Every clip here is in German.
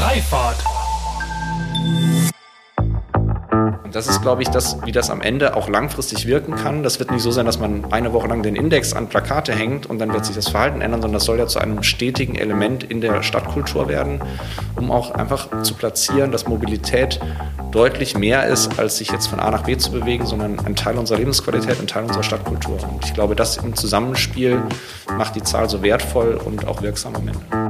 Freifahrt. Das ist, glaube ich, das, wie das am Ende auch langfristig wirken kann. Das wird nicht so sein, dass man eine Woche lang den Index an Plakate hängt und dann wird sich das Verhalten ändern, sondern das soll ja zu einem stetigen Element in der Stadtkultur werden, um auch einfach zu platzieren, dass Mobilität deutlich mehr ist, als sich jetzt von A nach B zu bewegen, sondern ein Teil unserer Lebensqualität, ein Teil unserer Stadtkultur. Und ich glaube, das im Zusammenspiel macht die Zahl so wertvoll und auch wirksam am Ende.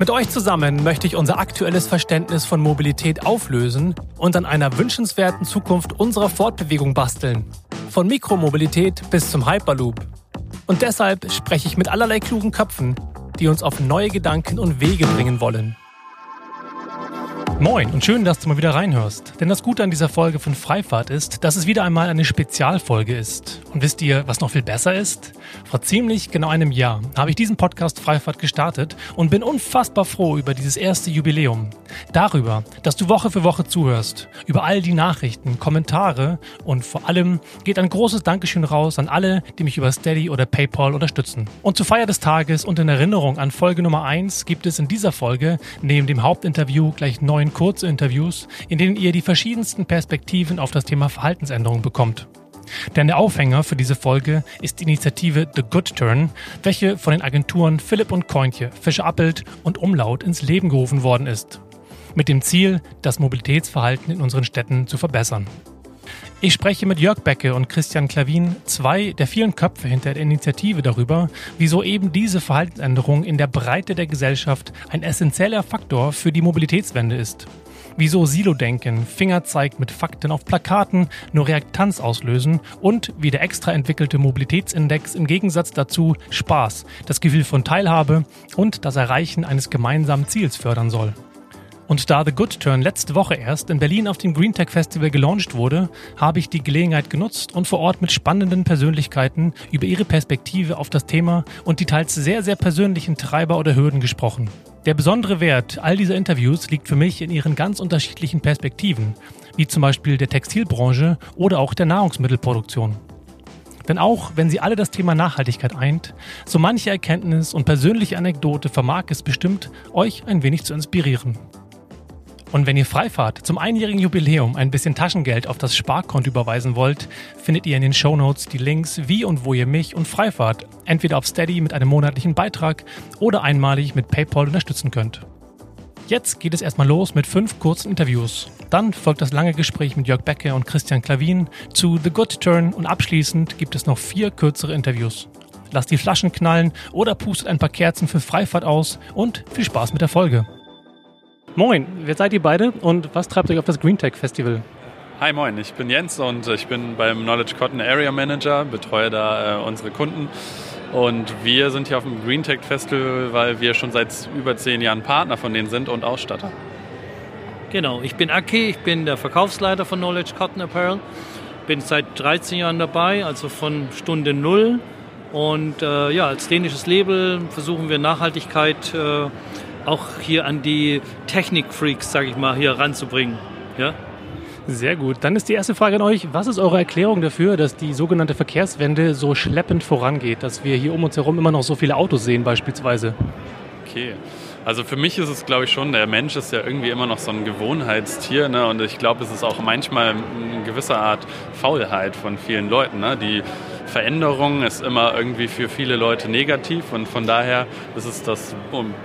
Mit euch zusammen möchte ich unser aktuelles Verständnis von Mobilität auflösen und an einer wünschenswerten Zukunft unserer Fortbewegung basteln. Von Mikromobilität bis zum Hyperloop. Und deshalb spreche ich mit allerlei klugen Köpfen, die uns auf neue Gedanken und Wege bringen wollen. Moin und schön, dass du mal wieder reinhörst. Denn das Gute an dieser Folge von Freifahrt ist, dass es wieder einmal eine Spezialfolge ist. Und wisst ihr, was noch viel besser ist? Vor ziemlich genau einem Jahr habe ich diesen Podcast Freifahrt gestartet und bin unfassbar froh über dieses erste Jubiläum. Darüber, dass du Woche für Woche zuhörst, über all die Nachrichten, Kommentare und vor allem geht ein großes Dankeschön raus an alle, die mich über Steady oder PayPal unterstützen. Und zur Feier des Tages und in Erinnerung an Folge Nummer 1 gibt es in dieser Folge neben dem Hauptinterview gleich neun Kurzinterviews, in denen ihr die verschiedensten Perspektiven auf das Thema Verhaltensänderung bekommt. Denn der Aufhänger für diese Folge ist die Initiative The Good Turn, welche von den Agenturen Philipp und Kointje, Fischer Appelt und Umlaut ins Leben gerufen worden ist. Mit dem Ziel, das Mobilitätsverhalten in unseren Städten zu verbessern. Ich spreche mit Jörg Becke und Christian Klavin, zwei der vielen Köpfe hinter der Initiative darüber, wieso eben diese Verhaltensänderung in der Breite der Gesellschaft ein essentieller Faktor für die Mobilitätswende ist. Wieso Silo-Denken, Fingerzeig mit Fakten auf Plakaten nur Reaktanz auslösen und wie der extra entwickelte Mobilitätsindex im Gegensatz dazu Spaß, das Gefühl von Teilhabe und das Erreichen eines gemeinsamen Ziels fördern soll. Und da The Good Turn letzte Woche erst in Berlin auf dem Green Tech Festival gelauncht wurde, habe ich die Gelegenheit genutzt und vor Ort mit spannenden Persönlichkeiten über ihre Perspektive auf das Thema und die teils sehr, sehr persönlichen Treiber oder Hürden gesprochen. Der besondere Wert all dieser Interviews liegt für mich in ihren ganz unterschiedlichen Perspektiven, wie zum Beispiel der Textilbranche oder auch der Nahrungsmittelproduktion. Denn auch wenn sie alle das Thema Nachhaltigkeit eint, so manche Erkenntnis und persönliche Anekdote vermag es bestimmt, euch ein wenig zu inspirieren. Und wenn ihr Freifahrt zum einjährigen Jubiläum ein bisschen Taschengeld auf das Sparkonto überweisen wollt, findet ihr in den Shownotes die Links, wie und wo ihr mich und Freifahrt entweder auf Steady mit einem monatlichen Beitrag oder einmalig mit PayPal unterstützen könnt. Jetzt geht es erstmal los mit fünf kurzen Interviews. Dann folgt das lange Gespräch mit Jörg Becke und Christian Klavin zu The Good Turn und abschließend gibt es noch vier kürzere Interviews. Lasst die Flaschen knallen oder pustet ein paar Kerzen für Freifahrt aus und viel Spaß mit der Folge. Moin, wer seid ihr beide und was treibt euch auf das GreenTech Festival? Hi, moin, ich bin Jens und ich bin beim Knowledge Cotton Area Manager, betreue da äh, unsere Kunden. Und wir sind hier auf dem GreenTech Festival, weil wir schon seit über zehn Jahren Partner von denen sind und Ausstatter. Genau, ich bin Aki, ich bin der Verkaufsleiter von Knowledge Cotton Apparel. Bin seit 13 Jahren dabei, also von Stunde Null. Und äh, ja, als dänisches Label versuchen wir Nachhaltigkeit äh, auch hier an die Technikfreaks, sage ich mal, hier ranzubringen. Ja? Sehr gut. Dann ist die erste Frage an euch. Was ist eure Erklärung dafür, dass die sogenannte Verkehrswende so schleppend vorangeht, dass wir hier um uns herum immer noch so viele Autos sehen beispielsweise? Okay. Also für mich ist es, glaube ich, schon, der Mensch ist ja irgendwie immer noch so ein Gewohnheitstier. Ne? Und ich glaube, es ist auch manchmal eine gewisse Art Faulheit von vielen Leuten, ne? die Veränderung ist immer irgendwie für viele Leute negativ und von daher ist es das,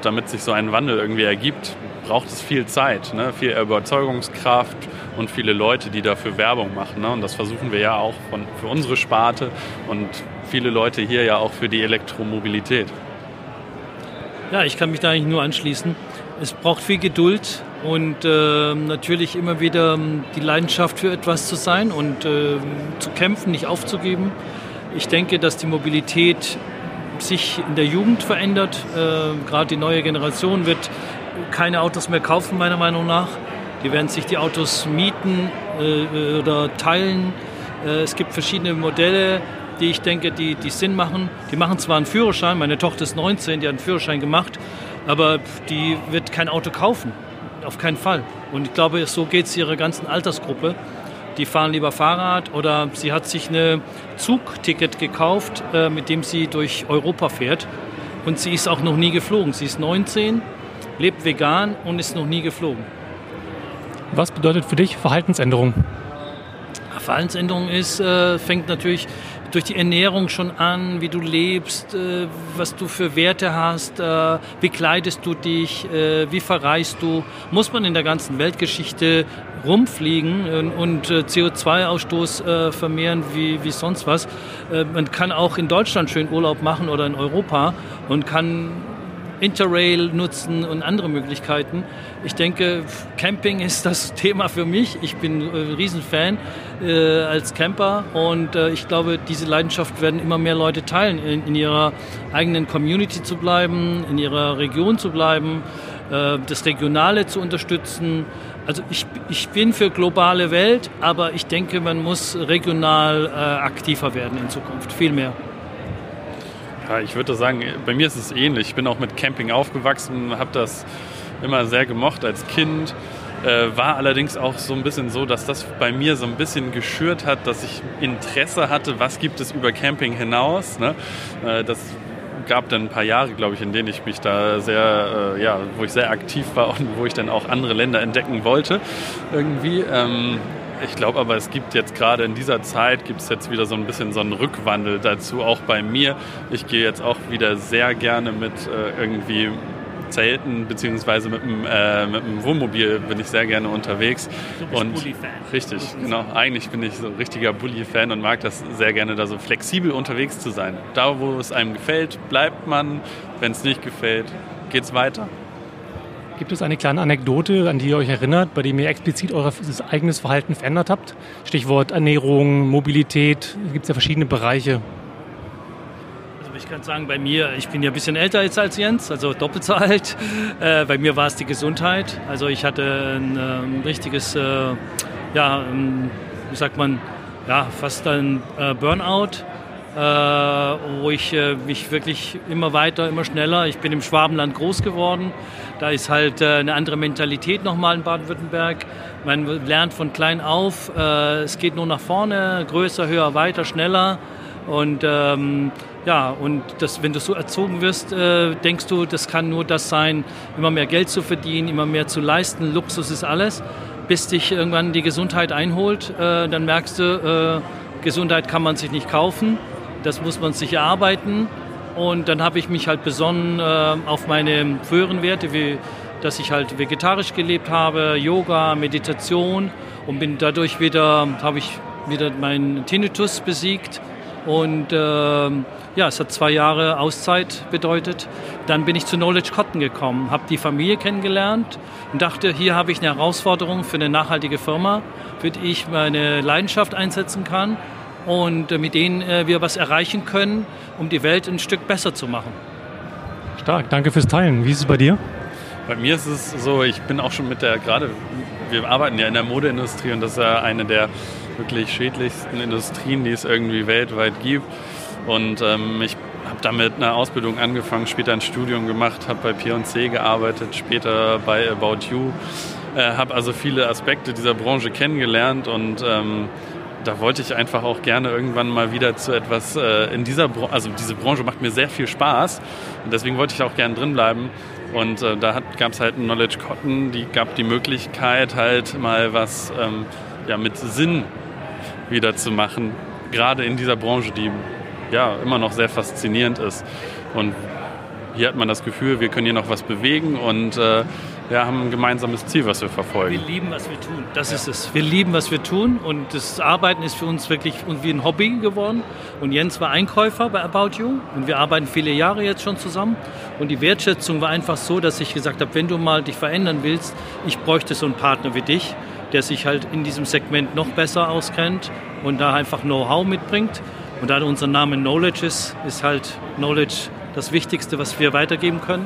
damit sich so ein Wandel irgendwie ergibt, braucht es viel Zeit, ne? viel Überzeugungskraft und viele Leute, die dafür Werbung machen. Ne? Und das versuchen wir ja auch von, für unsere Sparte und viele Leute hier ja auch für die Elektromobilität. Ja, ich kann mich da eigentlich nur anschließen. Es braucht viel Geduld und äh, natürlich immer wieder ähm, die Leidenschaft für etwas zu sein und äh, zu kämpfen, nicht aufzugeben. Ich denke, dass die Mobilität sich in der Jugend verändert. Äh, Gerade die neue Generation wird keine Autos mehr kaufen, meiner Meinung nach. Die werden sich die Autos mieten äh, oder teilen. Äh, es gibt verschiedene Modelle, die ich denke, die, die Sinn machen. Die machen zwar einen Führerschein, meine Tochter ist 19, die hat einen Führerschein gemacht, aber die wird kein Auto kaufen. Auf keinen Fall. Und ich glaube, so geht es ihrer ganzen Altersgruppe. Die fahren lieber Fahrrad oder sie hat sich ein Zugticket gekauft, äh, mit dem sie durch Europa fährt. Und sie ist auch noch nie geflogen. Sie ist 19, lebt vegan und ist noch nie geflogen. Was bedeutet für dich Verhaltensänderung? Verhaltensänderung ist, äh, fängt natürlich durch die Ernährung schon an, wie du lebst, äh, was du für Werte hast, äh, wie kleidest du dich, äh, wie verreist du. Muss man in der ganzen Weltgeschichte rumfliegen und, CO2-Ausstoß vermehren wie, wie sonst was. man kann auch in Deutschland schön Urlaub machen oder in Europa und kann Interrail nutzen und andere Möglichkeiten. Ich denke, Camping ist das Thema für mich. Ich bin ein Riesenfan äh, als Camper und äh, ich glaube, diese Leidenschaft werden immer mehr Leute teilen, in, in ihrer eigenen Community zu bleiben, in ihrer Region zu bleiben, äh, das Regionale zu unterstützen. Also ich, ich bin für globale Welt, aber ich denke, man muss regional äh, aktiver werden in Zukunft, viel mehr. Ja, ich würde sagen, bei mir ist es ähnlich. Ich bin auch mit Camping aufgewachsen, habe das immer sehr gemocht als Kind. Äh, war allerdings auch so ein bisschen so, dass das bei mir so ein bisschen geschürt hat, dass ich Interesse hatte, was gibt es über Camping hinaus. Ne? Äh, das gab dann ein paar Jahre, glaube ich, in denen ich mich da sehr, äh, ja, wo ich sehr aktiv war und wo ich dann auch andere Länder entdecken wollte irgendwie. Ähm, ich glaube aber, es gibt jetzt gerade in dieser Zeit, gibt es jetzt wieder so ein bisschen so einen Rückwandel dazu, auch bei mir. Ich gehe jetzt auch wieder sehr gerne mit äh, irgendwie Zelten beziehungsweise mit dem, äh, mit dem Wohnmobil bin ich sehr gerne unterwegs. Du bist und Bulli-Fan. Richtig, genau. Eigentlich bin ich so ein richtiger Bulli-Fan und mag das sehr gerne, da so flexibel unterwegs zu sein. Da, wo es einem gefällt, bleibt man. Wenn es nicht gefällt, geht es weiter. Gibt es eine kleine Anekdote, an die ihr euch erinnert, bei dem ihr explizit euer eigenes Verhalten verändert habt? Stichwort Ernährung, Mobilität, gibt es ja verschiedene Bereiche. Also ich kann sagen, bei mir, ich bin ja ein bisschen älter jetzt als Jens, also doppelt so alt. Äh, bei mir war es die Gesundheit. Also ich hatte ein, ein ähm, richtiges, äh, ja, ein, wie sagt man, ja, fast ein äh, Burnout äh, wo ich äh, mich wirklich immer weiter, immer schneller, ich bin im Schwabenland groß geworden, da ist halt äh, eine andere Mentalität nochmal in Baden-Württemberg. Man lernt von klein auf, es geht nur nach vorne, größer, höher, weiter, schneller und ähm, ja, und das, wenn du so erzogen wirst, äh, denkst du, das kann nur das sein, immer mehr Geld zu verdienen, immer mehr zu leisten, Luxus ist alles, bis dich irgendwann die Gesundheit einholt, äh, dann merkst du, äh, Gesundheit kann man sich nicht kaufen das muss man sich erarbeiten. Und dann habe ich mich halt besonnen äh, auf meine früheren Werte, wie dass ich halt vegetarisch gelebt habe, Yoga, Meditation und bin dadurch wieder, habe ich wieder meinen Tinnitus besiegt. Und äh, ja, es hat zwei Jahre Auszeit bedeutet. Dann bin ich zu Knowledge Cotton gekommen, habe die Familie kennengelernt und dachte, hier habe ich eine Herausforderung für eine nachhaltige Firma, für die ich meine Leidenschaft einsetzen kann und äh, mit denen äh, wir was erreichen können, um die Welt ein Stück besser zu machen. Stark, danke fürs Teilen. Wie ist es bei dir? Bei mir ist es so, ich bin auch schon mit der, gerade, wir arbeiten ja in der Modeindustrie und das ist ja eine der wirklich schädlichsten Industrien, die es irgendwie weltweit gibt. Und ähm, ich habe damit eine Ausbildung angefangen, später ein Studium gemacht, habe bei P&C gearbeitet, später bei About You, äh, habe also viele Aspekte dieser Branche kennengelernt und ähm, da wollte ich einfach auch gerne irgendwann mal wieder zu etwas äh, in dieser Branche, also diese Branche macht mir sehr viel Spaß und deswegen wollte ich auch gerne drin bleiben. Und äh, da gab es halt ein Knowledge Cotton, die gab die Möglichkeit halt mal was ähm, ja, mit Sinn wieder zu machen, gerade in dieser Branche, die ja immer noch sehr faszinierend ist. Und hier hat man das Gefühl, wir können hier noch was bewegen und äh, wir haben ein gemeinsames Ziel, was wir verfolgen. Wir lieben, was wir tun. Das ist es. Wir lieben, was wir tun und das Arbeiten ist für uns wirklich wie ein Hobby geworden. Und Jens war Einkäufer bei About You und wir arbeiten viele Jahre jetzt schon zusammen. Und die Wertschätzung war einfach so, dass ich gesagt habe, wenn du mal dich verändern willst, ich bräuchte so einen Partner wie dich, der sich halt in diesem Segment noch besser auskennt und da einfach Know-how mitbringt. Und da unser Name Knowledge ist, ist halt Knowledge das Wichtigste, was wir weitergeben können.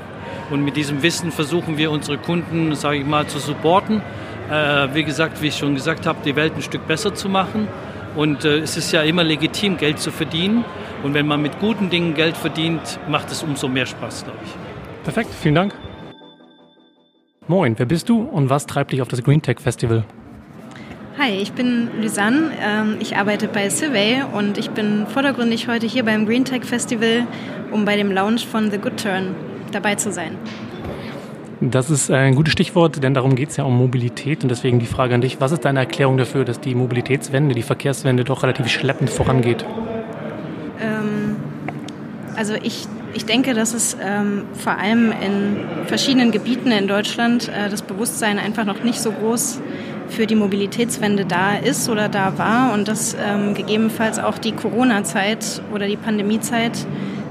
Und mit diesem Wissen versuchen wir unsere Kunden, sage ich mal, zu supporten. Äh, wie gesagt, wie ich schon gesagt habe, die Welt ein Stück besser zu machen. Und äh, es ist ja immer legitim, Geld zu verdienen. Und wenn man mit guten Dingen Geld verdient, macht es umso mehr Spaß, glaube ich. Perfekt, vielen Dank. Moin, wer bist du und was treibt dich auf das Green Tech Festival? Hi, ich bin Lysanne. Ähm, ich arbeite bei Survey und ich bin vordergründig heute hier beim Green Tech Festival, um bei dem Launch von The Good Turn dabei zu sein. Das ist ein gutes Stichwort, denn darum geht es ja um Mobilität und deswegen die Frage an dich, was ist deine Erklärung dafür, dass die Mobilitätswende, die Verkehrswende doch relativ schleppend vorangeht? Ähm, also ich, ich denke, dass es ähm, vor allem in verschiedenen Gebieten in Deutschland äh, das Bewusstsein einfach noch nicht so groß für die Mobilitätswende da ist oder da war und dass ähm, gegebenenfalls auch die Corona-Zeit oder die Pandemiezeit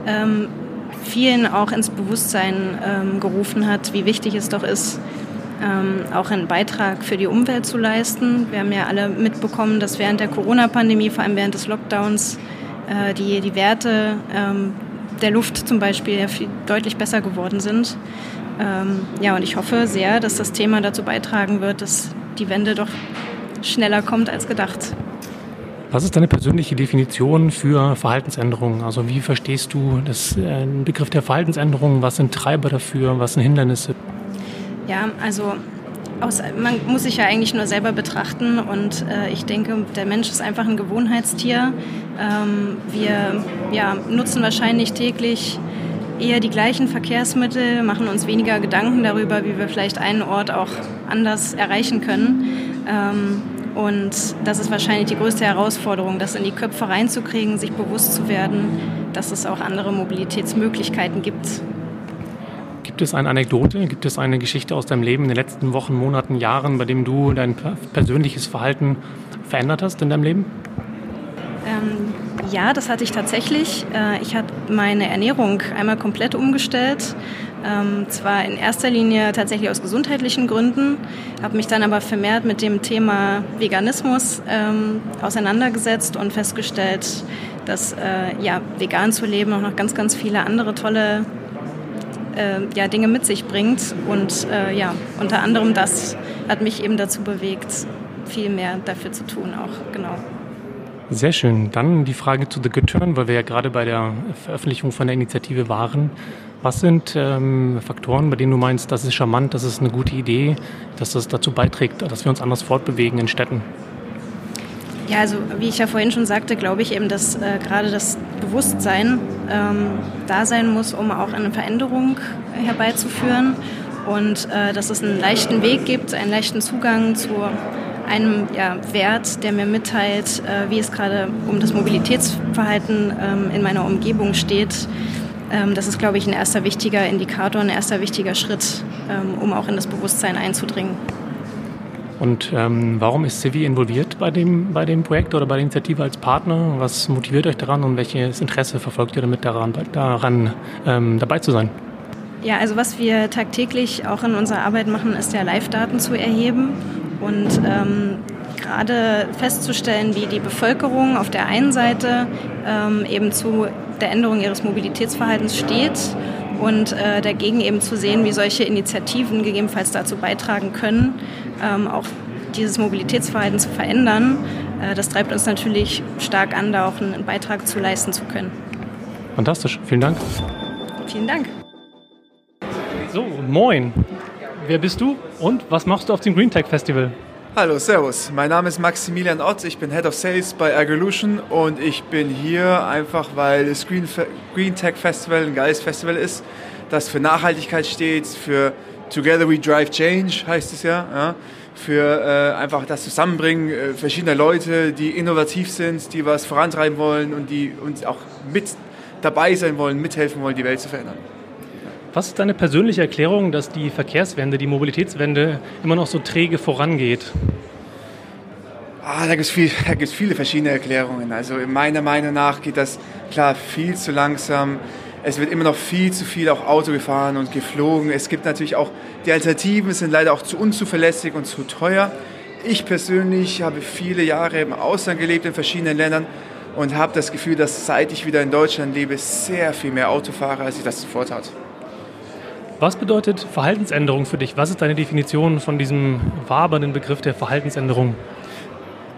ähm, vielen auch ins Bewusstsein ähm, gerufen hat, wie wichtig es doch ist, ähm, auch einen Beitrag für die Umwelt zu leisten. Wir haben ja alle mitbekommen, dass während der Corona-Pandemie, vor allem während des Lockdowns, äh, die, die Werte ähm, der Luft zum Beispiel ja viel, deutlich besser geworden sind. Ähm, ja, und ich hoffe sehr, dass das Thema dazu beitragen wird, dass die Wende doch schneller kommt als gedacht. Was ist deine persönliche Definition für Verhaltensänderungen? Also wie verstehst du das, äh, den Begriff der Verhaltensänderungen? Was sind Treiber dafür? Was sind Hindernisse? Ja, also aus, man muss sich ja eigentlich nur selber betrachten und äh, ich denke, der Mensch ist einfach ein Gewohnheitstier. Ähm, wir ja, nutzen wahrscheinlich täglich eher die gleichen Verkehrsmittel, machen uns weniger Gedanken darüber, wie wir vielleicht einen Ort auch anders erreichen können. Ähm, und das ist wahrscheinlich die größte Herausforderung, das in die Köpfe reinzukriegen, sich bewusst zu werden, dass es auch andere Mobilitätsmöglichkeiten gibt. Gibt es eine Anekdote, gibt es eine Geschichte aus deinem Leben in den letzten Wochen, Monaten, Jahren, bei dem du dein persönliches Verhalten verändert hast in deinem Leben? Ähm, ja, das hatte ich tatsächlich. Äh, ich habe meine Ernährung einmal komplett umgestellt. Ähm, zwar in erster Linie tatsächlich aus gesundheitlichen Gründen, habe mich dann aber vermehrt mit dem Thema Veganismus ähm, auseinandergesetzt und festgestellt, dass äh, ja, vegan zu leben auch noch ganz, ganz viele andere tolle äh, ja, Dinge mit sich bringt. Und äh, ja, unter anderem das hat mich eben dazu bewegt, viel mehr dafür zu tun auch, genau. Sehr schön. Dann die Frage zu The Good Turn, weil wir ja gerade bei der Veröffentlichung von der Initiative waren. Was sind ähm, Faktoren, bei denen du meinst, das ist charmant, das ist eine gute Idee, dass das dazu beiträgt, dass wir uns anders fortbewegen in Städten? Ja, also wie ich ja vorhin schon sagte, glaube ich eben, dass äh, gerade das Bewusstsein ähm, da sein muss, um auch eine Veränderung herbeizuführen und äh, dass es einen leichten Weg gibt, einen leichten Zugang zu einem ja, Wert, der mir mitteilt, äh, wie es gerade um das Mobilitätsverhalten ähm, in meiner Umgebung steht. Ähm, das ist, glaube ich, ein erster wichtiger Indikator, ein erster wichtiger Schritt, ähm, um auch in das Bewusstsein einzudringen. Und ähm, warum ist Civi involviert bei dem, bei dem Projekt oder bei der Initiative als Partner? Was motiviert euch daran und welches Interesse verfolgt ihr damit daran, daran ähm, dabei zu sein? Ja, also was wir tagtäglich auch in unserer Arbeit machen, ist ja Live-Daten zu erheben und ähm, gerade festzustellen, wie die Bevölkerung auf der einen Seite ähm, eben zu der Änderung ihres Mobilitätsverhaltens steht und äh, dagegen eben zu sehen, wie solche Initiativen gegebenenfalls dazu beitragen können, ähm, auch dieses Mobilitätsverhalten zu verändern. Äh, das treibt uns natürlich stark an, da auch einen Beitrag zu leisten zu können. Fantastisch, vielen Dank. Vielen Dank. So, moin. Wer bist du und was machst du auf dem Green Tech Festival? Hallo, Servus. Mein Name ist Maximilian Ott. Ich bin Head of Sales bei Agrilution und ich bin hier einfach, weil das Green, Green Tech Festival ein geiles Festival ist, das für Nachhaltigkeit steht, für Together We Drive Change heißt es ja, ja für äh, einfach das Zusammenbringen äh, verschiedener Leute, die innovativ sind, die was vorantreiben wollen und die uns auch mit dabei sein wollen, mithelfen wollen, die Welt zu verändern. Was ist deine persönliche Erklärung, dass die Verkehrswende, die Mobilitätswende immer noch so träge vorangeht? Ah, da gibt es viel, viele verschiedene Erklärungen. Also meiner Meinung nach geht das klar viel zu langsam. Es wird immer noch viel zu viel auch Auto gefahren und geflogen. Es gibt natürlich auch, die Alternativen sind leider auch zu unzuverlässig und zu teuer. Ich persönlich habe viele Jahre im Ausland gelebt, in verschiedenen Ländern und habe das Gefühl, dass seit ich wieder in Deutschland lebe, sehr viel mehr Auto fahre, als ich das zuvor tat. Was bedeutet Verhaltensänderung für dich? Was ist deine Definition von diesem wabernden Begriff der Verhaltensänderung?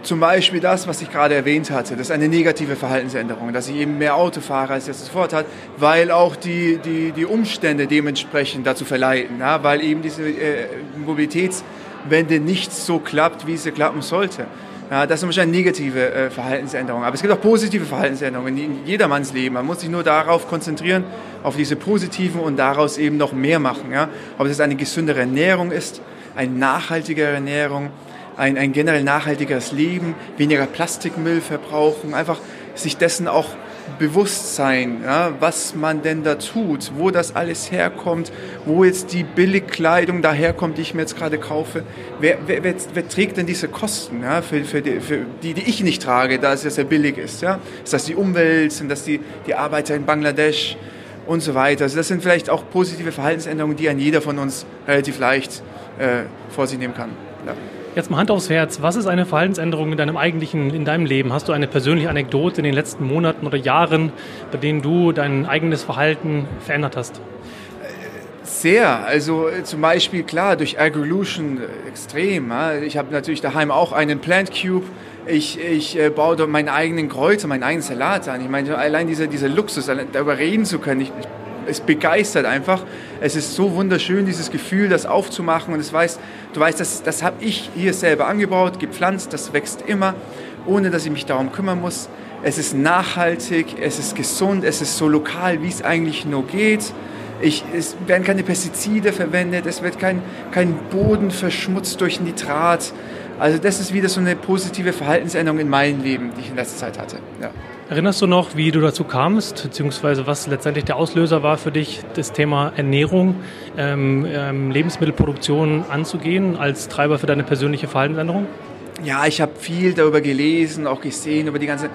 zum Beispiel das, was ich gerade erwähnt hatte, das ist eine negative Verhaltensänderung, dass ich eben mehr Auto fahre, als ich das sofort hat, weil auch die, die, die Umstände dementsprechend dazu verleiten, ja, weil eben diese äh, Mobilitätswende nicht so klappt, wie sie klappen sollte. Ja, das ist wahrscheinlich eine negative äh, Verhaltensänderung. Aber es gibt auch positive Verhaltensänderungen in jedermanns Leben. Man muss sich nur darauf konzentrieren, auf diese positiven und daraus eben noch mehr machen. Ja? Ob es eine gesündere Ernährung ist, eine nachhaltigere Ernährung, ein, ein generell nachhaltigeres Leben, weniger Plastikmüll verbrauchen, einfach sich dessen auch bewusst sein, ja, was man denn da tut, wo das alles herkommt, wo jetzt die Billigkleidung daherkommt, die ich mir jetzt gerade kaufe. Wer, wer, wer, wer trägt denn diese Kosten, ja, für, für, die, für die, die ich nicht trage, da es ja sehr billig ist? Ja? Ist das die Umwelt, sind das die, die Arbeiter in Bangladesch und so weiter? Also das sind vielleicht auch positive Verhaltensänderungen, die ein jeder von uns relativ leicht äh, vor sich nehmen kann. Ja. Jetzt mal Hand aufs Herz. Was ist eine Verhaltensänderung in deinem eigentlichen, in deinem Leben? Hast du eine persönliche Anekdote in den letzten Monaten oder Jahren, bei denen du dein eigenes Verhalten verändert hast? Sehr. Also äh, zum Beispiel, klar, durch Agrilution äh, extrem. Ich habe natürlich daheim auch einen Plant Cube. Ich, ich äh, baue dort meinen eigenen Kräuter, meinen eigenen Salat an. Ich meine, allein dieser, dieser Luxus, darüber reden zu können, ich, es begeistert einfach. Es ist so wunderschön, dieses Gefühl, das aufzumachen. Und es weiß, du weißt, das, das habe ich hier selber angebaut, gepflanzt, das wächst immer, ohne dass ich mich darum kümmern muss. Es ist nachhaltig, es ist gesund, es ist so lokal, wie es eigentlich nur geht. Ich, es werden keine Pestizide verwendet, es wird kein, kein Boden verschmutzt durch Nitrat. Also das ist wieder so eine positive Verhaltensänderung in meinem Leben, die ich in letzter Zeit hatte. Ja. Erinnerst du noch, wie du dazu kamst, beziehungsweise was letztendlich der Auslöser war für dich, das Thema Ernährung, ähm, ähm, Lebensmittelproduktion anzugehen als Treiber für deine persönliche Verhaltensänderung? Ja, ich habe viel darüber gelesen, auch gesehen, über die ganze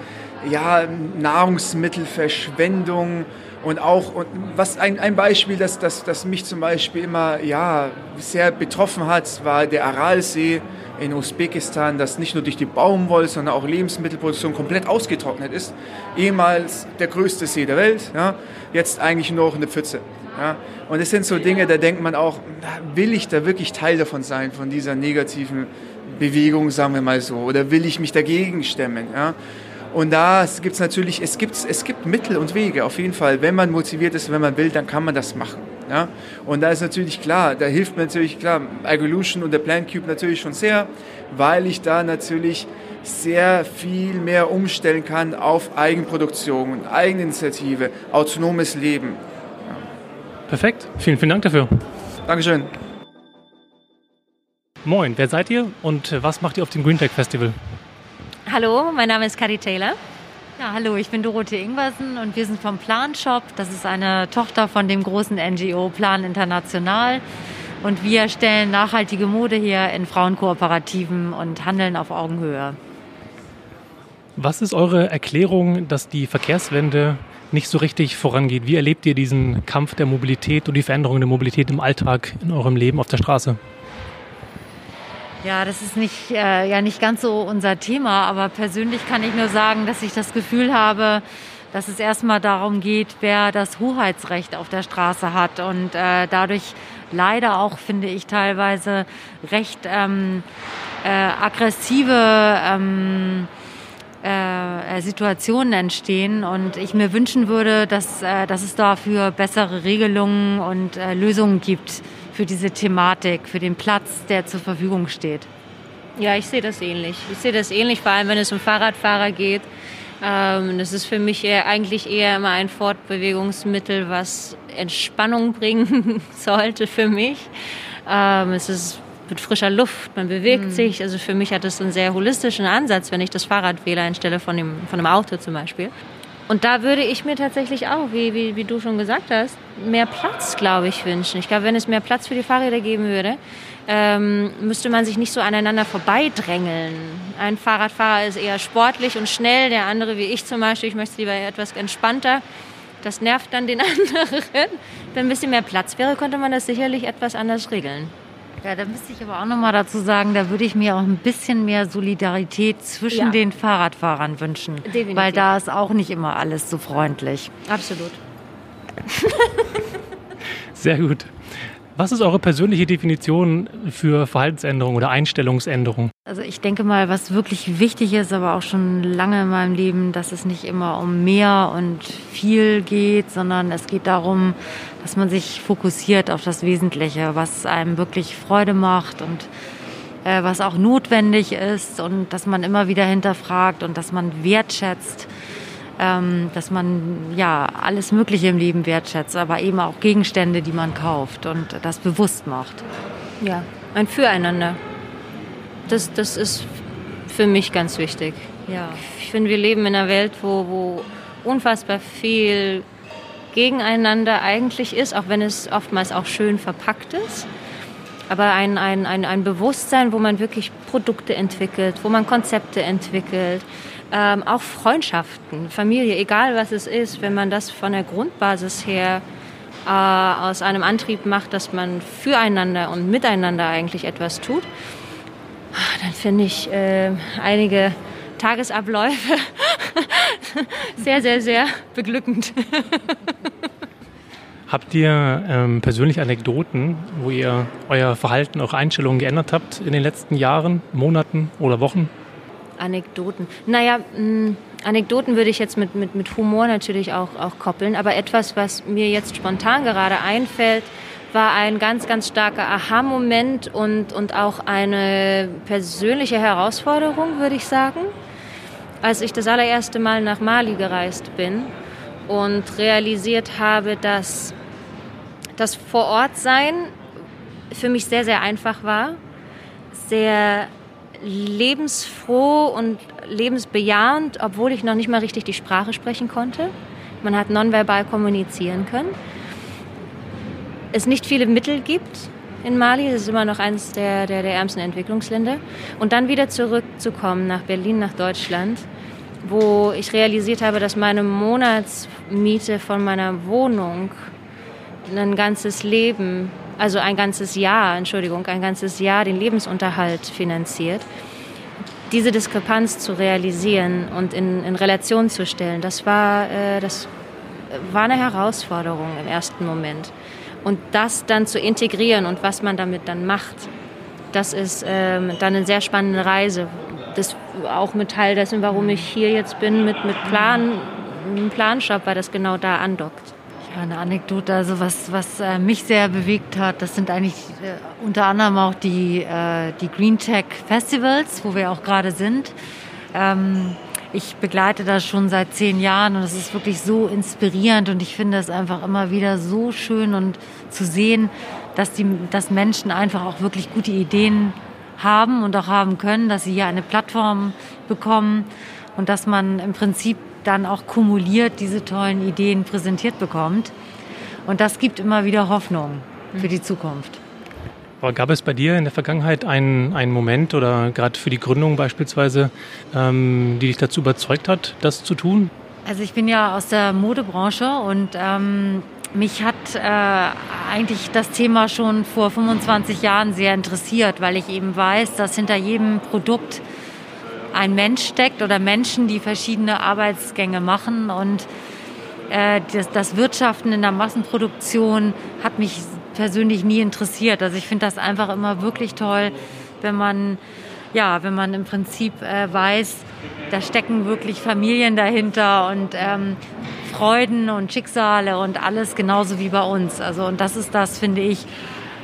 ja, Nahrungsmittelverschwendung und auch, und was ein, ein Beispiel, das, das, das mich zum Beispiel immer ja, sehr betroffen hat, war der Aralsee in Usbekistan, das nicht nur durch die Baumwolle, sondern auch Lebensmittelproduktion komplett ausgetrocknet ist. Ehemals der größte See der Welt, ja, jetzt eigentlich nur noch eine Pfütze. Ja. Und es sind so Dinge, da denkt man auch, will ich da wirklich Teil davon sein, von dieser negativen Bewegung, sagen wir mal so, oder will ich mich dagegen stemmen? Ja. Und da gibt es natürlich, es gibt, es gibt Mittel und Wege, auf jeden Fall. Wenn man motiviert ist, wenn man will, dann kann man das machen. Ja? Und da ist natürlich klar, da hilft mir natürlich klar Evolution und der Plant Cube natürlich schon sehr, weil ich da natürlich sehr viel mehr umstellen kann auf Eigenproduktion, Eigeninitiative, autonomes Leben. Ja. Perfekt, vielen, vielen Dank dafür. Dankeschön. Moin, wer seid ihr und was macht ihr auf dem Green Tech Festival? Hallo, mein Name ist Cady Taylor. Ja, hallo, ich bin Dorothee Ingwersen und wir sind vom Plan Shop. Das ist eine Tochter von dem großen NGO Plan International. Und wir stellen nachhaltige Mode her in Frauenkooperativen und handeln auf Augenhöhe. Was ist eure Erklärung, dass die Verkehrswende nicht so richtig vorangeht? Wie erlebt ihr diesen Kampf der Mobilität und die Veränderung der Mobilität im Alltag in eurem Leben auf der Straße? Ja, das ist nicht, äh, ja nicht ganz so unser Thema, aber persönlich kann ich nur sagen, dass ich das Gefühl habe, dass es erstmal darum geht, wer das Hoheitsrecht auf der Straße hat. Und äh, dadurch leider auch, finde ich, teilweise recht ähm, äh, aggressive ähm, äh, Situationen entstehen. Und ich mir wünschen würde, dass, äh, dass es dafür bessere Regelungen und äh, Lösungen gibt für diese Thematik, für den Platz, der zur Verfügung steht. Ja, ich sehe das ähnlich. Ich sehe das ähnlich, vor allem wenn es um Fahrradfahrer geht. Ähm, das ist für mich eher, eigentlich eher immer ein Fortbewegungsmittel, was Entspannung bringen sollte für mich. Ähm, es ist mit frischer Luft, man bewegt mhm. sich. Also für mich hat es einen sehr holistischen Ansatz, wenn ich das Fahrrad wähle anstelle von, dem, von einem Auto zum Beispiel. Und da würde ich mir tatsächlich auch, wie, wie, wie du schon gesagt hast, mehr Platz, glaube ich, wünschen. Ich glaube, wenn es mehr Platz für die Fahrräder geben würde, ähm, müsste man sich nicht so aneinander vorbeidrängeln. Ein Fahrradfahrer ist eher sportlich und schnell, der andere wie ich zum Beispiel, ich möchte lieber etwas entspannter. Das nervt dann den anderen. Wenn ein bisschen mehr Platz wäre, könnte man das sicherlich etwas anders regeln. Ja, da müsste ich aber auch noch mal dazu sagen, da würde ich mir auch ein bisschen mehr Solidarität zwischen ja. den Fahrradfahrern wünschen. Definitiv. Weil da ist auch nicht immer alles so freundlich. Absolut. Sehr gut. Was ist eure persönliche Definition für Verhaltensänderung oder Einstellungsänderung? Also ich denke mal, was wirklich wichtig ist, aber auch schon lange in meinem Leben, dass es nicht immer um mehr und viel geht, sondern es geht darum, dass man sich fokussiert auf das Wesentliche, was einem wirklich Freude macht und äh, was auch notwendig ist und dass man immer wieder hinterfragt und dass man wertschätzt ähm, dass man ja alles Mögliche im Leben wertschätzt, aber eben auch Gegenstände, die man kauft und das bewusst macht. Ja, ein Füreinander. Das, das ist für mich ganz wichtig. Ja. Ich finde, wir leben in einer Welt, wo, wo unfassbar viel gegeneinander eigentlich ist, auch wenn es oftmals auch schön verpackt ist. Aber ein, ein, ein, ein Bewusstsein, wo man wirklich Produkte entwickelt, wo man Konzepte entwickelt, ähm, auch Freundschaften, Familie, egal was es ist, wenn man das von der Grundbasis her äh, aus einem Antrieb macht, dass man füreinander und miteinander eigentlich etwas tut, dann finde ich äh, einige Tagesabläufe sehr, sehr, sehr beglückend. Habt ihr ähm, persönlich Anekdoten, wo ihr euer Verhalten, eure Einstellungen geändert habt in den letzten Jahren, Monaten oder Wochen? Anekdoten. Naja, mh, mm, Anekdoten würde ich jetzt mit, mit, mit Humor natürlich auch, auch koppeln, aber etwas, was mir jetzt spontan gerade einfällt, war ein ganz, ganz starker Aha-Moment und, und auch eine persönliche Herausforderung, würde ich sagen. Als ich das allererste Mal nach Mali gereist bin und realisiert habe, dass das Vorortsein für mich sehr, sehr einfach war, sehr lebensfroh und lebensbejahend, obwohl ich noch nicht mal richtig die Sprache sprechen konnte. Man hat nonverbal kommunizieren können. Es nicht viele Mittel gibt in Mali, das ist immer noch eines der, der, der ärmsten Entwicklungsländer. Und dann wieder zurückzukommen nach Berlin, nach Deutschland, wo ich realisiert habe, dass meine Monatsmiete von meiner Wohnung ein ganzes Leben also ein ganzes Jahr, Entschuldigung, ein ganzes Jahr den Lebensunterhalt finanziert. Diese Diskrepanz zu realisieren und in, in Relation zu stellen, das war, äh, das war eine Herausforderung im ersten Moment. Und das dann zu integrieren und was man damit dann macht, das ist ähm, dann eine sehr spannende Reise. Das auch mit Teil dessen, warum ich hier jetzt bin, mit, mit Plan, Planshop, weil das genau da andockt. Eine Anekdote, also was, was äh, mich sehr bewegt hat, das sind eigentlich äh, unter anderem auch die, äh, die Green Tech Festivals, wo wir auch gerade sind. Ähm, ich begleite das schon seit zehn Jahren und es ist wirklich so inspirierend und ich finde es einfach immer wieder so schön und zu sehen, dass, die, dass Menschen einfach auch wirklich gute Ideen haben und auch haben können, dass sie hier eine Plattform bekommen und dass man im Prinzip dann auch kumuliert diese tollen Ideen präsentiert bekommt. Und das gibt immer wieder Hoffnung für die Zukunft. Aber gab es bei dir in der Vergangenheit einen, einen Moment oder gerade für die Gründung beispielsweise, ähm, die dich dazu überzeugt hat, das zu tun? Also ich bin ja aus der Modebranche und ähm, mich hat äh, eigentlich das Thema schon vor 25 Jahren sehr interessiert, weil ich eben weiß, dass hinter jedem Produkt ein Mensch steckt oder Menschen, die verschiedene Arbeitsgänge machen. Und äh, das, das Wirtschaften in der Massenproduktion hat mich persönlich nie interessiert. Also ich finde das einfach immer wirklich toll, wenn man ja, wenn man im Prinzip äh, weiß, da stecken wirklich Familien dahinter und ähm, Freuden und Schicksale und alles genauso wie bei uns. Also und das ist das, finde ich,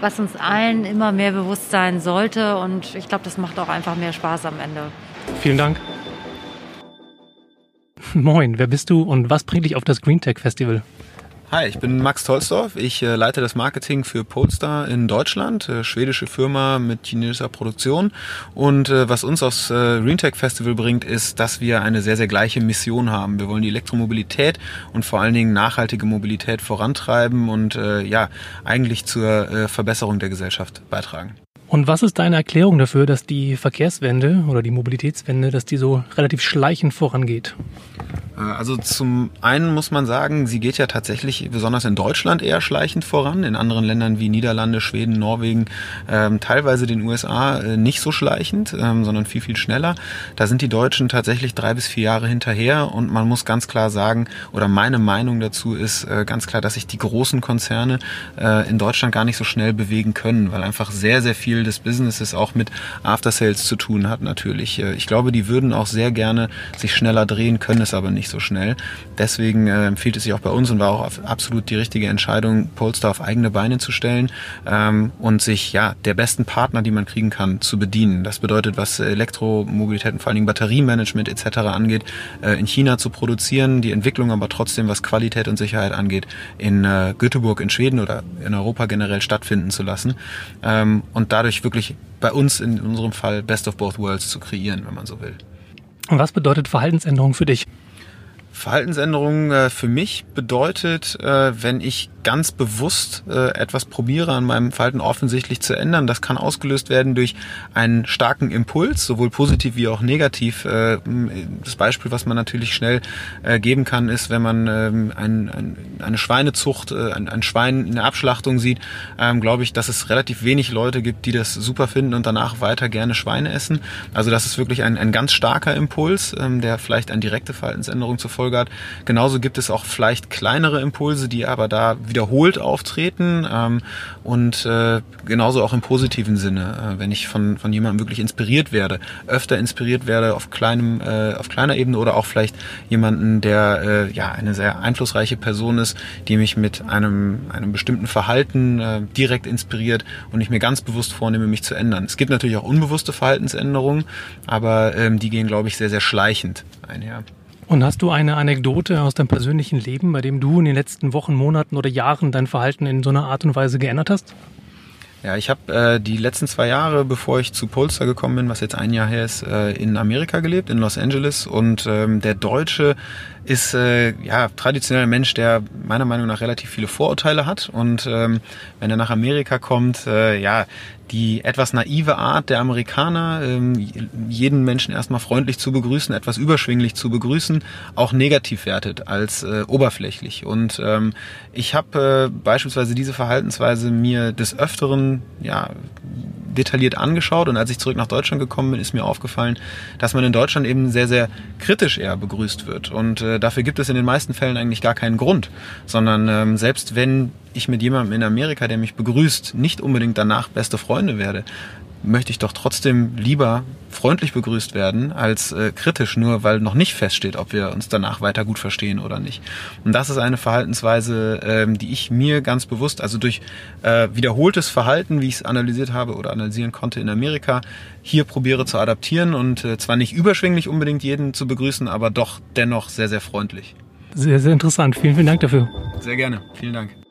was uns allen immer mehr bewusst sein sollte und ich glaube, das macht auch einfach mehr Spaß am Ende. Vielen Dank. Moin, wer bist du und was bringt dich auf das GreenTech Festival? Hi, ich bin Max Tolsdorf. Ich äh, leite das Marketing für Polestar in Deutschland, äh, schwedische Firma mit chinesischer Produktion. Und äh, was uns aufs äh, GreenTech Festival bringt, ist, dass wir eine sehr, sehr gleiche Mission haben. Wir wollen die Elektromobilität und vor allen Dingen nachhaltige Mobilität vorantreiben und äh, ja, eigentlich zur äh, Verbesserung der Gesellschaft beitragen. Und was ist deine Erklärung dafür, dass die Verkehrswende oder die Mobilitätswende, dass die so relativ schleichend vorangeht? Äh, also zum einen muss man sagen, sie geht ja tatsächlich besonders in Deutschland eher schleichend voran, in anderen Ländern wie Niederlande, Schweden, Norwegen, ähm, teilweise den USA äh, nicht so schleichend, ähm, sondern viel, viel schneller. Da sind die Deutschen tatsächlich drei bis vier Jahre hinterher und man muss ganz klar sagen, oder meine Meinung dazu ist äh, ganz klar, dass sich die großen Konzerne in Deutschland gar nicht so schnell bewegen können, weil einfach sehr, sehr viel des Businesses auch mit After Sales zu tun hat natürlich. Äh, ich glaube, die würden auch sehr gerne sich schneller drehen, können es aber nicht so schnell. Deswegen äh, empfiehlt es sich auch bei uns und war auch absolut die richtige Entscheidung, Polestar auf eigene Beine zu stellen ähm, und sich ja der besten Partner, die man kriegen kann, zu bedienen. Das bedeutet, was Elektromobilität und vor allen Dingen Batteriemanagement etc. angeht, äh, in China zu produzieren, die Entwicklung aber trotzdem, was Qualität und Sicherheit angeht, in Göteborg in Schweden oder in Europa generell stattfinden zu lassen ähm, und dadurch wirklich bei uns in unserem Fall Best of Both Worlds zu kreieren, wenn man so will. Und was bedeutet Verhaltensänderung für dich? Verhaltensänderung äh, für mich bedeutet, äh, wenn ich ganz bewusst äh, etwas probiere an meinem Verhalten offensichtlich zu ändern. Das kann ausgelöst werden durch einen starken Impuls, sowohl positiv wie auch negativ. Das Beispiel, was man natürlich schnell geben kann, ist, wenn man ähm, ein, ein, eine Schweinezucht, ein, ein, Schwein in der Abschlachtung sieht, ähm, glaube ich, dass es relativ wenig Leute gibt, die das super finden und danach weiter gerne Schweine essen. Also das ist wirklich ein, ein ganz starker Impuls, ähm, der vielleicht eine direkte Verhaltensänderung zur Folge hat. Genauso gibt es auch vielleicht kleinere Impulse, die aber da wiederholt auftreten ähm, und äh, genauso auch im positiven Sinne, äh, wenn ich von, von jemandem wirklich inspiriert werde, öfter inspiriert werde auf kleinem, äh, auf kleiner Ebene oder auch vielleicht jemanden, der äh, ja eine sehr einflussreiche Person ist, die mich mit einem, einem bestimmten Verhalten äh, direkt inspiriert und ich mir ganz bewusst vornehme, mich zu ändern. Es gibt natürlich auch unbewusste Verhaltensänderungen, aber ähm, die gehen, glaube ich, sehr, sehr schleichend einher. Und hast du eine Anekdote aus deinem persönlichen Leben, bei dem du in den letzten Wochen, Monaten oder Jahren dein Verhalten in so einer Art und Weise geändert hast? Ja, ich habe äh, die letzten zwei Jahre, bevor ich zu Polestar gekommen bin, was jetzt ein Jahr her ist, äh, in Amerika gelebt, in Los Angeles. Und ähm, der Deutsche ist äh, ja traditionell ein Mensch, der meiner Meinung nach relativ viele Vorurteile hat. Und ähm, wenn er nach Amerika kommt, äh, ja, die etwas naive Art der Amerikaner, ähm, jeden Menschen erstmal freundlich zu begrüßen, etwas überschwinglich zu begrüßen, auch negativ wertet als äh, oberflächlich. Und ähm, ich habe äh, beispielsweise diese Verhaltensweise mir des Öfteren ja detailliert angeschaut und als ich zurück nach Deutschland gekommen bin, ist mir aufgefallen, dass man in Deutschland eben sehr, sehr kritisch eher begrüßt wird. Und äh, dafür gibt es in den meisten Fällen eigentlich gar keinen Grund, sondern ähm, selbst wenn ich mit jemandem in Amerika, der mich begrüßt, nicht unbedingt danach beste Freunde werde, möchte ich doch trotzdem lieber freundlich begrüßt werden als äh, kritisch, nur weil noch nicht feststeht, ob wir uns danach weiter gut verstehen oder nicht. Und das ist eine Verhaltensweise, ähm, die ich mir ganz bewusst, also durch äh, wiederholtes Verhalten, wie ich es analysiert habe oder analysieren konnte in Amerika, hier probiere zu adaptieren und äh, zwar nicht überschwinglich unbedingt jeden zu begrüßen, aber doch dennoch sehr, sehr freundlich. Sehr, sehr interessant. Vielen, vielen Dank dafür. Sehr gerne. Vielen Dank.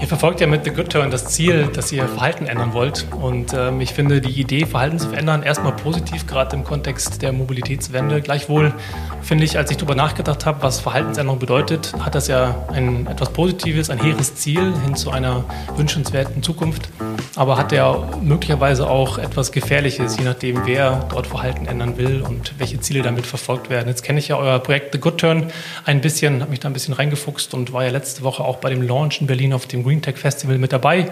Ihr verfolgt ja mit The Good Turn das Ziel, dass ihr Verhalten ändern wollt. Und ähm, ich finde die Idee, Verhalten zu verändern, erstmal positiv, gerade im Kontext der Mobilitätswende. Gleichwohl finde ich, als ich darüber nachgedacht habe, was Verhaltensänderung bedeutet, hat das ja ein etwas Positives, ein hehres Ziel hin zu einer wünschenswerten Zukunft. Aber hat ja möglicherweise auch etwas Gefährliches, je nachdem, wer dort Verhalten ändern will und welche Ziele damit verfolgt werden. Jetzt kenne ich ja euer Projekt The Good Turn ein bisschen, habe mich da ein bisschen reingefuchst und war ja letzte Woche auch bei dem Launch in Berlin auf dem Green Tech Festival mit dabei.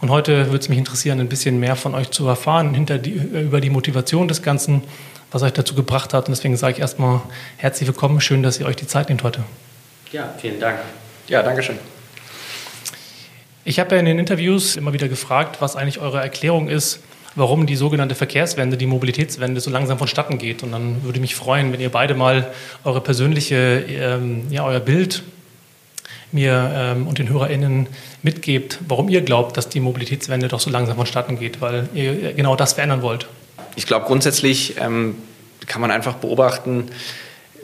Und heute würde es mich interessieren, ein bisschen mehr von euch zu erfahren hinter die, über die Motivation des Ganzen, was euch dazu gebracht hat. Und deswegen sage ich erstmal herzlich willkommen. Schön, dass ihr euch die Zeit nehmt heute. Ja, vielen Dank. Ja, danke schön. Ich habe ja in den Interviews immer wieder gefragt, was eigentlich eure Erklärung ist, warum die sogenannte Verkehrswende, die Mobilitätswende so langsam vonstatten geht. Und dann würde ich mich freuen, wenn ihr beide mal eure persönliche, ähm, ja, euer Bild mir ähm, und den HörerInnen mitgebt, warum ihr glaubt, dass die Mobilitätswende doch so langsam vonstatten geht, weil ihr genau das verändern wollt. Ich glaube, grundsätzlich ähm, kann man einfach beobachten,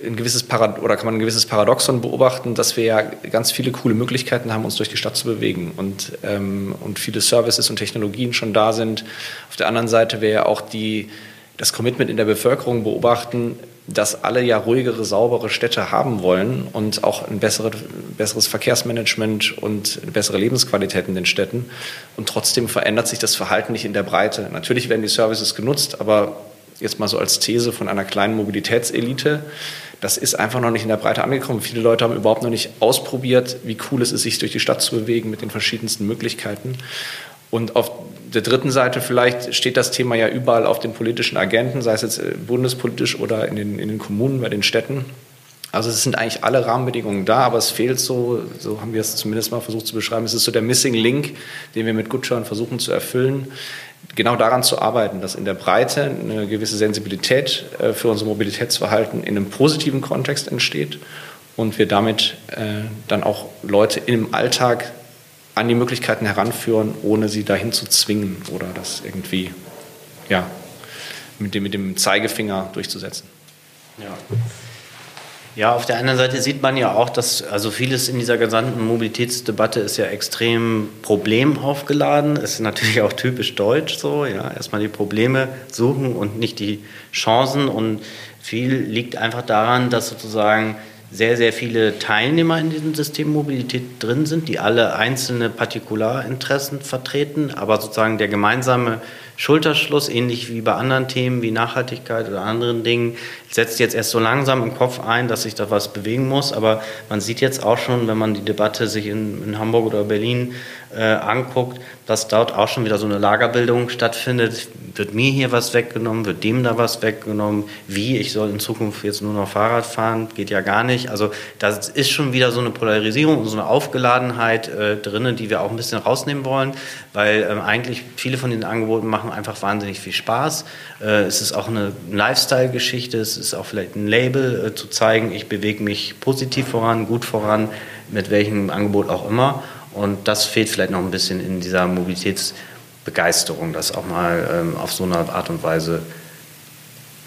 ein gewisses Parad oder kann man ein gewisses Paradoxon beobachten, dass wir ja ganz viele coole Möglichkeiten haben, uns durch die Stadt zu bewegen und, ähm, und viele Services und Technologien schon da sind. Auf der anderen Seite wäre ja auch die, das Commitment in der Bevölkerung beobachten, dass alle ja ruhigere, saubere Städte haben wollen und auch ein bessere, besseres Verkehrsmanagement und bessere Lebensqualität in den Städten. Und trotzdem verändert sich das Verhalten nicht in der Breite. Natürlich werden die Services genutzt, aber jetzt mal so als These von einer kleinen Mobilitätselite, das ist einfach noch nicht in der Breite angekommen. Viele Leute haben überhaupt noch nicht ausprobiert, wie cool es ist, sich durch die Stadt zu bewegen mit den verschiedensten Möglichkeiten. Und auf der dritten Seite vielleicht steht das Thema ja überall auf den politischen Agenten, sei es jetzt äh, bundespolitisch oder in den, in den Kommunen, bei den Städten. Also es sind eigentlich alle Rahmenbedingungen da, aber es fehlt so, so haben wir es zumindest mal versucht zu beschreiben, es ist so der Missing Link, den wir mit Goodturn versuchen zu erfüllen, genau daran zu arbeiten, dass in der Breite eine gewisse Sensibilität äh, für unser Mobilitätsverhalten in einem positiven Kontext entsteht und wir damit äh, dann auch Leute im Alltag an die Möglichkeiten heranführen, ohne sie dahin zu zwingen oder das irgendwie ja, mit, dem, mit dem Zeigefinger durchzusetzen. Ja. Ja, auf der anderen Seite sieht man ja auch, dass also vieles in dieser gesamten Mobilitätsdebatte ist ja extrem problemaufgeladen. Ist natürlich auch typisch deutsch so. Ja, erstmal die Probleme suchen und nicht die Chancen. Und viel liegt einfach daran, dass sozusagen sehr, sehr viele Teilnehmer in diesem System Mobilität drin sind, die alle einzelne Partikularinteressen vertreten, aber sozusagen der gemeinsame Schulterschluss, ähnlich wie bei anderen Themen wie Nachhaltigkeit oder anderen Dingen, setzt jetzt erst so langsam im Kopf ein, dass sich da was bewegen muss. Aber man sieht jetzt auch schon, wenn man die Debatte sich in, in Hamburg oder Berlin äh, anguckt, dass dort auch schon wieder so eine Lagerbildung stattfindet. Wird mir hier was weggenommen? Wird dem da was weggenommen? Wie? Ich soll in Zukunft jetzt nur noch Fahrrad fahren? Geht ja gar nicht. Also da ist schon wieder so eine Polarisierung und so eine Aufgeladenheit äh, drin, die wir auch ein bisschen rausnehmen wollen, weil ähm, eigentlich viele von den Angeboten machen einfach wahnsinnig viel Spaß. Äh, es ist auch eine Lifestyle-Geschichte. Es ist auch vielleicht ein Label äh, zu zeigen, ich bewege mich positiv voran, gut voran, mit welchem Angebot auch immer. Und das fehlt vielleicht noch ein bisschen in dieser Mobilitätsbegeisterung, das auch mal ähm, auf so eine Art und Weise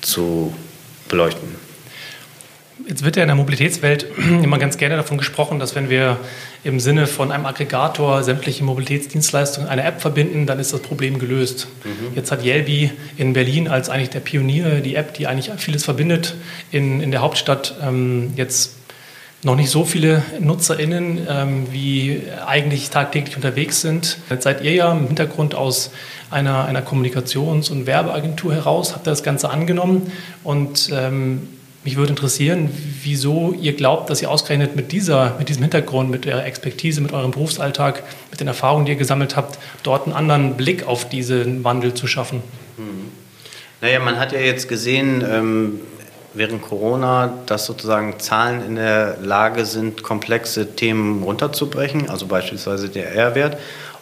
zu beleuchten. Jetzt wird ja in der Mobilitätswelt immer ganz gerne davon gesprochen, dass wenn wir im Sinne von einem Aggregator sämtliche Mobilitätsdienstleistungen einer App verbinden, dann ist das Problem gelöst. Mhm. Jetzt hat Yelby in Berlin als eigentlich der Pionier die App, die eigentlich vieles verbindet, in, in der Hauptstadt ähm, jetzt noch nicht so viele NutzerInnen, ähm, wie eigentlich tagtäglich unterwegs sind. Jetzt seid ihr ja im Hintergrund aus einer, einer Kommunikations- und Werbeagentur heraus, habt ihr das Ganze angenommen und ähm, mich würde interessieren, wieso ihr glaubt, dass ihr ausgerechnet mit, dieser, mit diesem Hintergrund, mit eurer Expertise, mit eurem Berufsalltag, mit den Erfahrungen, die ihr gesammelt habt, dort einen anderen Blick auf diesen Wandel zu schaffen. Hm. Naja, man hat ja jetzt gesehen, ähm, während Corona, dass sozusagen Zahlen in der Lage sind, komplexe Themen runterzubrechen, also beispielsweise der R-Wert,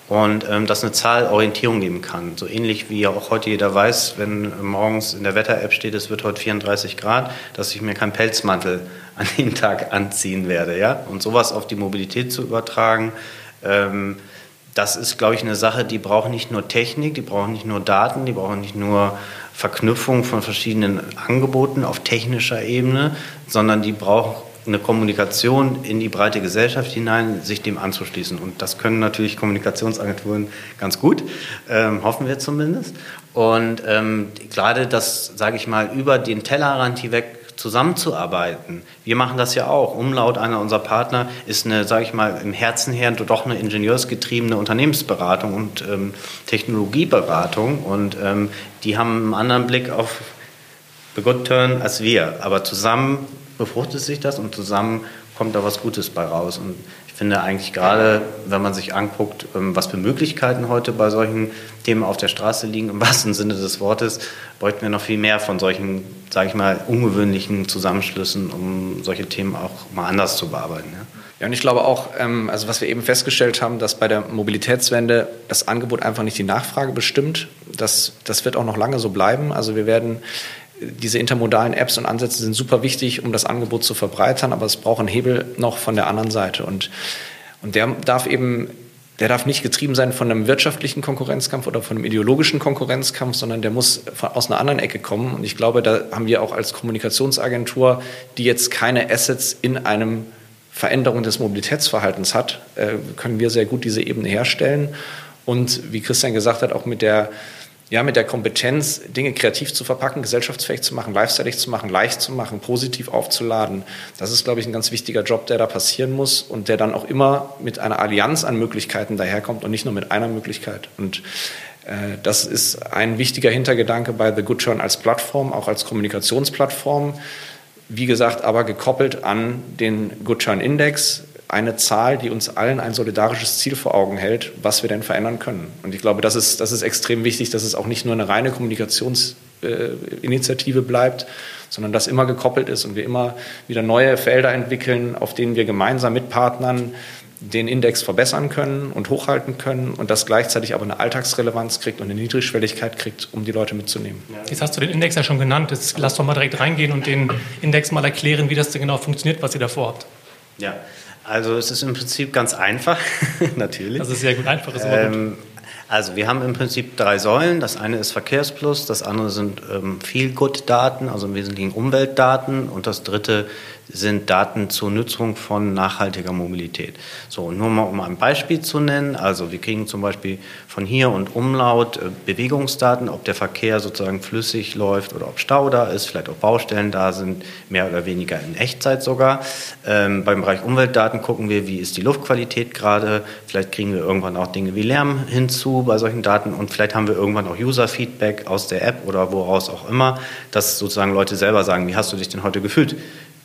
und ähm, dass eine Zahl Orientierung geben kann. So ähnlich wie auch heute jeder weiß, wenn morgens in der Wetter-App steht, es wird heute 34 Grad, dass ich mir keinen Pelzmantel an den Tag anziehen werde. Ja? Und sowas auf die Mobilität zu übertragen, ähm, das ist, glaube ich, eine Sache, die braucht nicht nur Technik, die braucht nicht nur Daten, die braucht nicht nur Verknüpfung von verschiedenen Angeboten auf technischer Ebene, sondern die braucht eine Kommunikation in die breite Gesellschaft hinein, sich dem anzuschließen. Und das können natürlich Kommunikationsagenturen ganz gut, ähm, hoffen wir zumindest. Und ähm, gerade das, sage ich mal, über den Tellerrand hinweg zusammenzuarbeiten. Wir machen das ja auch. Umlaut, einer unserer Partner, ist eine, sage ich mal, im Herzen her doch eine ingenieursgetriebene Unternehmensberatung und ähm, Technologieberatung. Und ähm, die haben einen anderen Blick auf The Good Turn als wir. Aber zusammen befruchtet sich das und zusammen kommt da was Gutes bei raus. Und finde eigentlich gerade, wenn man sich anguckt, ähm, was für Möglichkeiten heute bei solchen Themen auf der Straße liegen, im wahrsten Sinne des Wortes, bräuchten wir noch viel mehr von solchen, sage ich mal, ungewöhnlichen Zusammenschlüssen, um solche Themen auch mal anders zu bearbeiten. Ja. Ja, und ich glaube auch, ähm, also was wir eben festgestellt haben, dass bei der Mobilitätswende das Angebot einfach nicht die Nachfrage bestimmt. Das, das wird auch noch lange so bleiben. Also wir werden diese intermodalen Apps und Ansätze sind super wichtig, um das Angebot zu verbreitern, aber es braucht einen Hebel noch von der anderen Seite. Und, und der darf eben, der darf nicht getrieben sein von einem wirtschaftlichen Konkurrenzkampf oder von einem ideologischen Konkurrenzkampf, sondern der muss aus einer anderen Ecke kommen. Und ich glaube, da haben wir auch als Kommunikationsagentur, die jetzt keine Assets in einem Veränderung des Mobilitätsverhaltens hat, äh, können wir sehr gut diese Ebene herstellen. Und wie Christian gesagt hat, auch mit der ja, mit der Kompetenz, Dinge kreativ zu verpacken, gesellschaftsfähig zu machen, lifestyleig zu machen, leicht zu machen, positiv aufzuladen. Das ist, glaube ich, ein ganz wichtiger Job, der da passieren muss und der dann auch immer mit einer Allianz an Möglichkeiten daherkommt und nicht nur mit einer Möglichkeit. Und Äh, das ist ein wichtiger Hintergedanke bei The Good Journal als Plattform, auch als Kommunikationsplattform. Wie gesagt, aber gekoppelt an den Good Journal Index, eine Zahl, die uns allen ein solidarisches Ziel vor Augen hält, was wir denn verändern können. Und ich glaube, das ist, das ist extrem wichtig, dass es auch nicht nur eine reine Kommunikationsinitiative bleibt, sondern dass immer gekoppelt ist und wir immer wieder neue Felder entwickeln, auf denen wir gemeinsam mit Partnern den Index verbessern können und hochhalten können und das gleichzeitig aber eine Alltagsrelevanz kriegt und eine Niedrigschwelligkeit kriegt, um die Leute mitzunehmen. Jetzt hast du den Index ja schon genannt. Jetzt lass doch mal direkt reingehen und den Index mal erklären, wie das denn genau funktioniert, was ihr davor habt. Ja, also es ist im Prinzip ganz einfach, natürlich. Das ist sehr gut, einfach ist aber ähm, gut. Also wir haben im Prinzip drei Säulen. Das eine ist Verkehrsplus, das andere sind ähm, Feel-Good-Daten, also im Wesentlichen Umweltdaten und das dritte sind Daten zur Nutzung von nachhaltiger Mobilität. So, nur mal um ein Beispiel zu nennen, also wir kriegen zum Beispiel von hier und Umlaut äh, Bewegungsdaten, ob der Verkehr sozusagen flüssig läuft oder ob Stau da ist, vielleicht ob Baustellen da sind, mehr oder weniger in Echtzeit sogar. Ähm, beim Bereich Umweltdaten gucken wir, wie ist die Luftqualität gerade, vielleicht kriegen wir irgendwann auch Dinge wie Lärm hinzu bei solchen Daten und vielleicht haben wir irgendwann auch User-Feedback aus der App oder woraus auch immer, dass sozusagen Leute selber sagen, wie hast du dich denn heute gefühlt?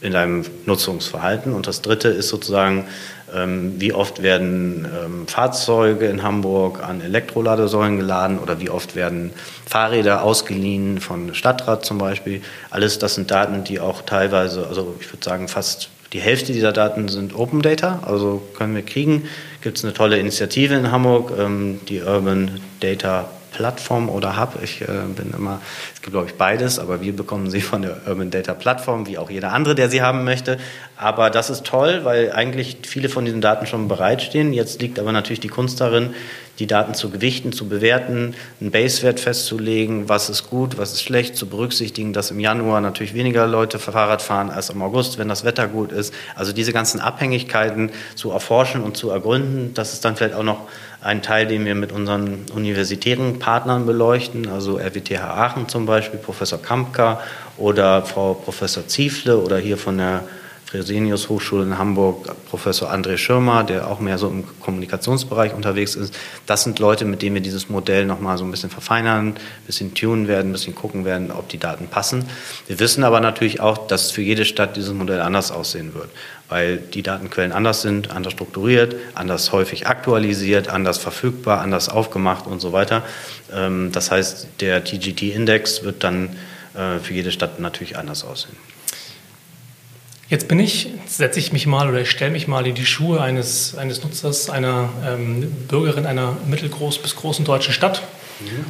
In deinem Nutzungsverhalten. Und das Dritte ist sozusagen, ähm, wie oft werden ähm, Fahrzeuge in Hamburg an Elektroladesäulen geladen oder wie oft werden Fahrräder ausgeliehen von Stadtrat zum Beispiel. Alles das sind Daten, die auch teilweise, also ich würde sagen fast die Hälfte dieser Daten sind Open Data, also können wir kriegen. Gibt es eine tolle Initiative in Hamburg, ähm, die Urban Data Plattform oder Hub. Ich äh, bin immer, es gibt glaube ich beides, aber wir bekommen sie von der Urban Data Plattform, wie auch jeder andere, der sie haben möchte. Aber das ist toll, weil eigentlich viele von diesen Daten schon bereitstehen. Jetzt liegt aber natürlich die Kunst darin, die Daten zu gewichten, zu bewerten, einen Basewert festzulegen, was ist gut, was ist schlecht, zu berücksichtigen, dass im Januar natürlich weniger Leute Fahrrad fahren als im August, wenn das Wetter gut ist. Also diese ganzen Abhängigkeiten zu erforschen und zu ergründen, das ist dann vielleicht auch noch ein Teil, den wir mit unseren universitären Partnern beleuchten, also RWTH Aachen zum Beispiel, Professor Kampka oder Frau Professor Ziefle oder hier von der Fresenius Hochschule in Hamburg, Professor André Schirmer, der auch mehr so im Kommunikationsbereich unterwegs ist. Das sind Leute, mit denen wir dieses Modell nochmal so ein bisschen verfeinern, ein bisschen tunen werden, ein bisschen gucken werden, ob die Daten passen. Wir wissen aber natürlich auch, dass für jede Stadt dieses Modell anders aussehen wird, weil die Datenquellen anders sind, anders strukturiert, anders häufig aktualisiert, anders verfügbar, anders aufgemacht und so weiter. Ähm, das heißt, der TGT-Index wird dann äh, für jede Stadt natürlich anders aussehen. Jetzt bin ich, setze ich mich mal oder ich stelle mich mal in die Schuhe eines, eines Nutzers, einer ähm, Bürgerin einer mittelgroß bis großen deutschen Stadt.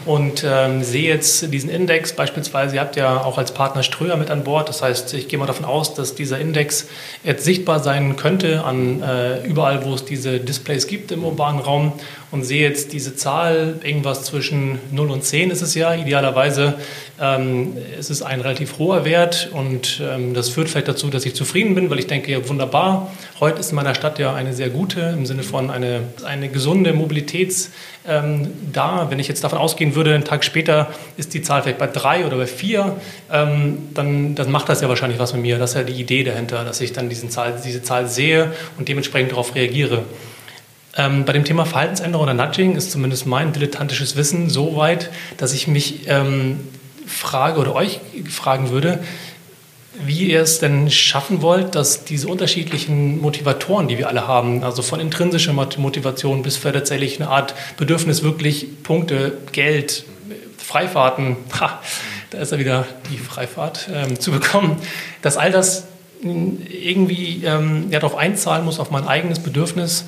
Und ähm, sehe jetzt diesen Index. Beispielsweise, ihr habt ja auch als Partner Ströer mit an Bord, das heißt, ich gehe mal davon aus, dass dieser Index jetzt sichtbar sein könnte an äh, überall, wo es diese Displays gibt im urbanen Raum und sehe jetzt diese Zahl, irgendwas zwischen 0 und 10 ist es ja, idealerweise ähm, ist es ein relativ hoher Wert und ähm, das führt vielleicht dazu, dass ich zufrieden bin, weil ich denke, ja, wunderbar, heute ist in meiner Stadt ja eine sehr gute, im Sinne von eine, eine gesunde Mobilitäts- ähm, da. Wenn ich jetzt davon ausgehen würde, einen Tag später ist die Zahl vielleicht bei drei oder bei vier, ähm, dann, dann macht das ja wahrscheinlich was mit mir. Das ist ja die Idee dahinter, dass ich dann diesen Zahl, diese Zahl sehe und dementsprechend darauf reagiere. Ähm, bei dem Thema Verhaltensänderung oder Nudging ist zumindest mein dilettantisches Wissen so weit, dass ich mich ähm, frage oder euch fragen würde, wie ihr es denn schaffen wollt, dass diese unterschiedlichen Motivatoren, die wir alle haben, also von intrinsischer Motivation bis für tatsächlich eine Art Bedürfnis, wirklich Punkte, Geld, Freifahrten, ha, da ist ja wieder die Freifahrt, ähm, zu bekommen, dass all das irgendwie ähm, ja, darauf einzahlen muss, auf mein eigenes Bedürfnis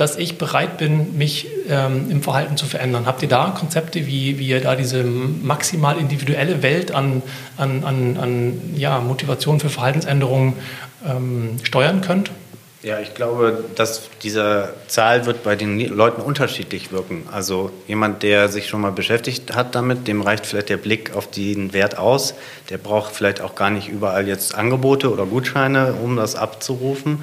dass ich bereit bin, mich ähm, im Verhalten zu verändern. Habt ihr da Konzepte, wie, wie ihr da diese maximal individuelle Welt an, an, an, an ja, Motivation für Verhaltensänderungen ähm, steuern könnt? Ja, ich glaube, dass diese Zahl wird bei den Leuten unterschiedlich wirken. Also jemand, der sich schon mal beschäftigt hat damit, dem reicht vielleicht der Blick auf den Wert aus. Der braucht vielleicht auch gar nicht überall jetzt Angebote oder Gutscheine, um das abzurufen.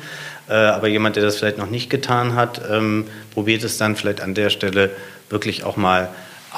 Äh, aber jemand, der das vielleicht noch nicht getan hat, ähm, probiert es dann vielleicht an der Stelle wirklich auch mal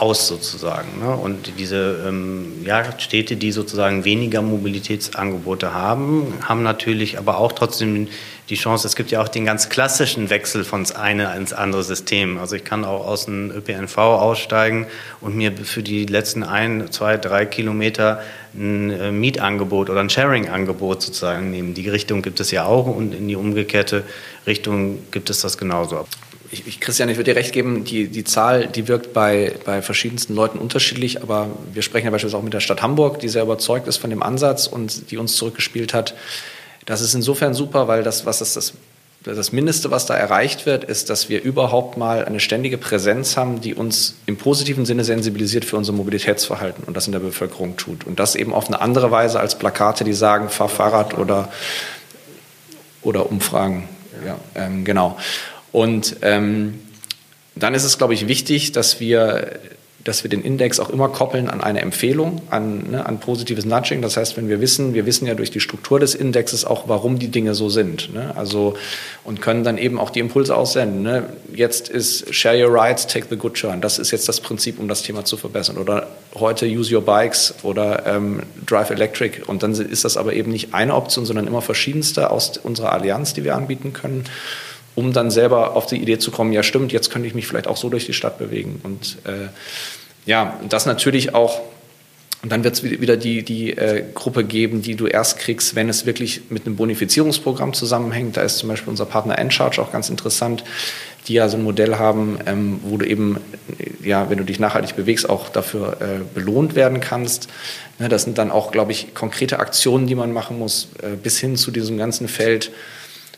aus sozusagen. Ne? Und diese ähm, ja, Städte, die sozusagen weniger Mobilitätsangebote haben, haben natürlich aber auch trotzdem die Chance, es gibt ja auch den ganz klassischen Wechsel von das eine ins andere System. Also ich kann auch aus dem ÖPNV aussteigen und mir für die letzten ein, zwei, drei Kilometer ein äh, Mietangebot oder ein Sharing-Angebot sozusagen nehmen. Die Richtung gibt es ja auch und in die umgekehrte Richtung gibt es das genauso ich, ich, Christian, ich würde dir recht geben, die, die Zahl, die wirkt bei, bei verschiedensten Leuten unterschiedlich, aber wir sprechen ja beispielsweise auch mit der Stadt Hamburg, die sehr überzeugt ist von dem Ansatz und die uns zurückgespielt hat. Das ist insofern super, weil das, was ist das, das Mindeste, was da erreicht wird, ist, dass wir überhaupt mal eine ständige Präsenz haben, die uns im positiven Sinne sensibilisiert für unser Mobilitätsverhalten und das in der Bevölkerung tut. Und das eben auf eine andere Weise als Plakate, die sagen, fahr Fahrrad oder, oder Umfragen. Ja, ähm, genau. Und ähm, dann ist es, glaube ich, wichtig, dass wir, dass wir den Index auch immer koppeln an eine Empfehlung, an, ne, an positives Nudging. Das heißt, wenn wir wissen, wir wissen ja durch die Struktur des Indexes auch, warum die Dinge so sind. Ne? Also, und können dann eben auch die Impulse aussenden. Ne? Jetzt ist Share Your Rights, Take the Good Turn. Das ist jetzt das Prinzip, um das Thema zu verbessern. Oder heute Use Your Bikes oder ähm, Drive Electric. Und dann ist das aber eben nicht eine Option, sondern immer verschiedenste aus unserer Allianz, die wir anbieten können um dann selber auf die Idee zu kommen, ja stimmt, jetzt könnte ich mich vielleicht auch so durch die Stadt bewegen. Und äh, ja, das natürlich auch, und dann wird es wieder die, die äh, Gruppe geben, die du erst kriegst, wenn es wirklich mit einem Bonifizierungsprogramm zusammenhängt. Da ist zum Beispiel unser Partner Encharge auch ganz interessant, die ja so ein Modell haben, ähm, wo du eben, ja, wenn du dich nachhaltig bewegst, auch dafür äh, belohnt werden kannst. Ne, das sind dann auch, glaube ich, konkrete Aktionen, die man machen muss, äh, bis hin zu diesem ganzen Feld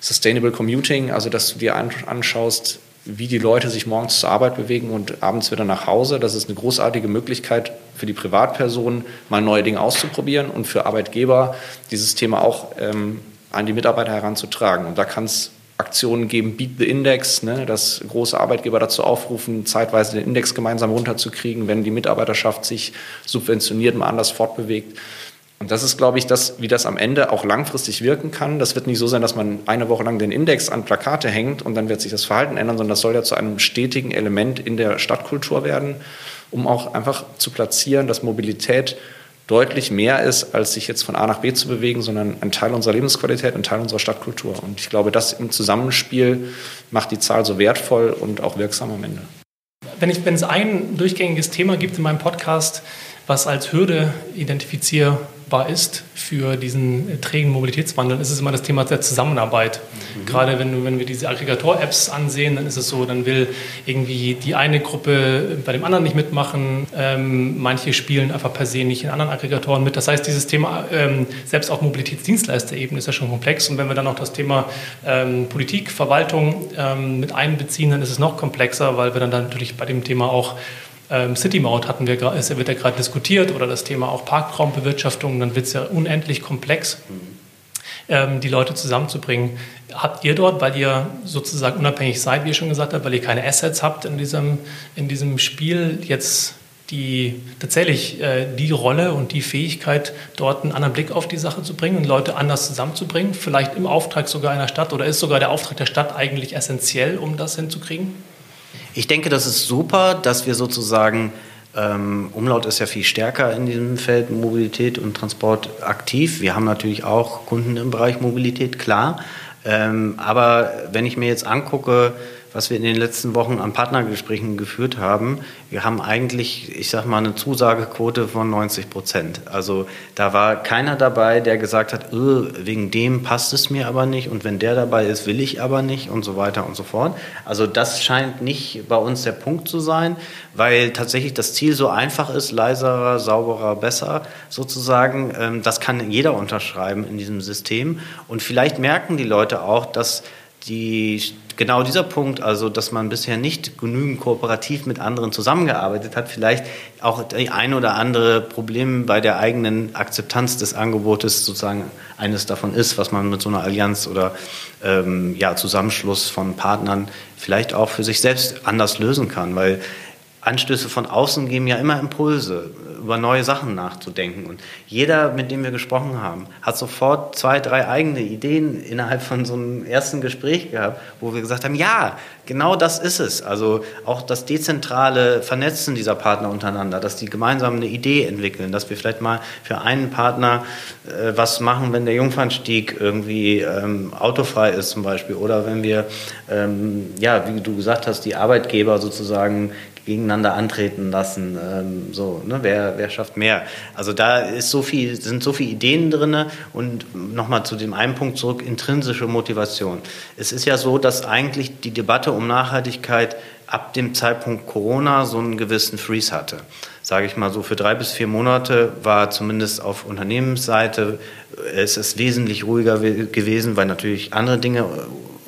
Sustainable Commuting, also dass du dir anschaust, wie die Leute sich morgens zur Arbeit bewegen und abends wieder nach Hause. Das ist eine großartige Möglichkeit für die Privatpersonen, mal neue Dinge auszuprobieren und für Arbeitgeber dieses Thema auch ähm, an die Mitarbeiter heranzutragen. Und da kann es Aktionen geben, Beat the Index, ne, dass große Arbeitgeber dazu aufrufen, zeitweise den Index gemeinsam runterzukriegen, wenn die Mitarbeiterschaft sich subventioniert mal anders fortbewegt. Und das ist, glaube ich, das, wie das am Ende auch langfristig wirken kann. Das wird nicht so sein, dass man eine Woche lang den Index an Plakate hängt und dann wird sich das Verhalten ändern, sondern das soll ja zu einem stetigen Element in der Stadtkultur werden, um auch einfach zu platzieren, dass Mobilität deutlich mehr ist, als sich jetzt von A nach B zu bewegen, sondern ein Teil unserer Lebensqualität, ein Teil unserer Stadtkultur. Und ich glaube, das im Zusammenspiel macht die Zahl so wertvoll und auch wirksam am Ende. Wenn, ich, wenn es ein durchgängiges Thema gibt in meinem Podcast, was als Hürde identifiziere, machbar ist für diesen trägen Mobilitätswandel, ist es immer das Thema der Zusammenarbeit. Mhm. Gerade wenn, wenn wir diese Aggregator-Apps ansehen, dann ist es so, dann will irgendwie die eine Gruppe bei dem anderen nicht mitmachen. Ähm, manche spielen einfach per se nicht in anderen Aggregatoren mit. Das heißt, dieses Thema ähm, selbst auf Mobilitätsdienstleisterebene ist ja schon komplex. Und wenn wir dann noch das Thema ähm, Politik, Verwaltung ähm, mit einbeziehen, dann ist es noch komplexer, weil wir dann, dann natürlich bei dem Thema auch ähm, City Maut hatten wir, es wird ja gerade diskutiert oder das Thema auch Parkraumbewirtschaftung, dann wird es ja unendlich komplex, ähm, die Leute zusammenzubringen. Habt ihr dort, weil ihr sozusagen unabhängig seid, wie ihr schon gesagt habt, weil ihr keine Assets habt in diesem, in diesem Spiel, jetzt die tatsächlich äh, die Rolle und die Fähigkeit, dort einen anderen Blick auf die Sache zu bringen und Leute anders zusammenzubringen, vielleicht im Auftrag sogar einer Stadt oder ist sogar der Auftrag der Stadt eigentlich essentiell, um das hinzukriegen? Ich denke, das ist super, dass wir sozusagen, ähm, Umlaut ist ja viel stärker in diesem Feld Mobilität und Transport aktiv. Wir haben natürlich auch Kunden im Bereich Mobilität, klar. Ähm, aber wenn ich mir jetzt angucke, was wir in den letzten Wochen an Partnergesprächen geführt haben, wir haben eigentlich, ich sag mal, eine Zusagequote von 90 Prozent. Also da war keiner dabei, der gesagt hat, öh, wegen dem passt es mir aber nicht und wenn der dabei ist, will ich aber nicht und so weiter und so fort. Also das scheint nicht bei uns der Punkt zu sein, weil tatsächlich das Ziel so einfach ist, leiser, sauberer, besser sozusagen. Ähm, das kann jeder unterschreiben in diesem System und vielleicht merken die Leute auch, dass die, genau dieser Punkt, also dass man bisher nicht genügend kooperativ mit anderen zusammengearbeitet hat, vielleicht auch die ein oder andere Problem bei der eigenen Akzeptanz des Angebotes sozusagen eines davon ist, was man mit so einer Allianz oder ähm, ja, Zusammenschluss von Partnern vielleicht auch für sich selbst anders lösen kann, weil Anstöße von außen geben ja immer Impulse, über neue Sachen nachzudenken. Und jeder, mit dem wir gesprochen haben, hat sofort zwei, drei eigene Ideen innerhalb von so einem ersten Gespräch gehabt, wo wir gesagt haben, ja, genau das ist es. Also auch das dezentrale Vernetzen dieser Partner untereinander, dass die gemeinsam eine Idee entwickeln, dass wir vielleicht mal für einen Partner äh, was machen, wenn der Jungfernstieg irgendwie ähm, autofrei ist zum Beispiel oder wenn wir, ähm, ja, wie du gesagt hast, die Arbeitgeber sozusagen gegeneinander antreten lassen. Ähm, so, ne? wer, wer schafft mehr? Also da ist so viel, sind so viele Ideen drin und nochmal zu dem einen Punkt zurück, intrinsische Motivation. Es ist ja so, dass eigentlich die Debatte um Nachhaltigkeit ab dem Zeitpunkt Corona so einen gewissen Freeze hatte. Sage ich mal so, für drei bis vier Monate war zumindest auf Unternehmensseite es ist wesentlich ruhiger gewesen, weil natürlich andere Dinge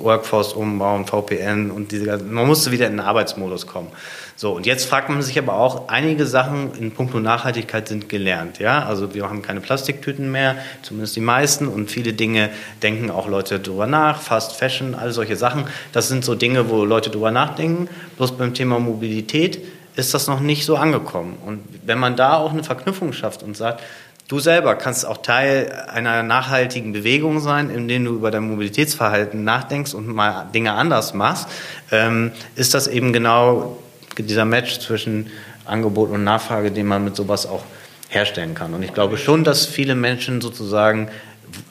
Workforce umbauen, VPN und diese ganzen, man musste wieder in den Arbeitsmodus kommen. So, und jetzt fragt man sich aber auch, einige Sachen in puncto Nachhaltigkeit sind gelernt, ja. Also wir haben keine Plastiktüten mehr, zumindest die meisten, und viele Dinge denken auch Leute drüber nach, Fast Fashion, all solche Sachen. Das sind so Dinge, wo Leute drüber nachdenken. Bloß beim Thema Mobilität ist das noch nicht so angekommen. Und wenn man da auch eine Verknüpfung schafft und sagt, Du selber kannst auch Teil einer nachhaltigen Bewegung sein, indem du über dein Mobilitätsverhalten nachdenkst und mal Dinge anders machst. Ähm, ist das eben genau dieser Match zwischen Angebot und Nachfrage, den man mit sowas auch herstellen kann. Und ich glaube schon, dass viele Menschen sozusagen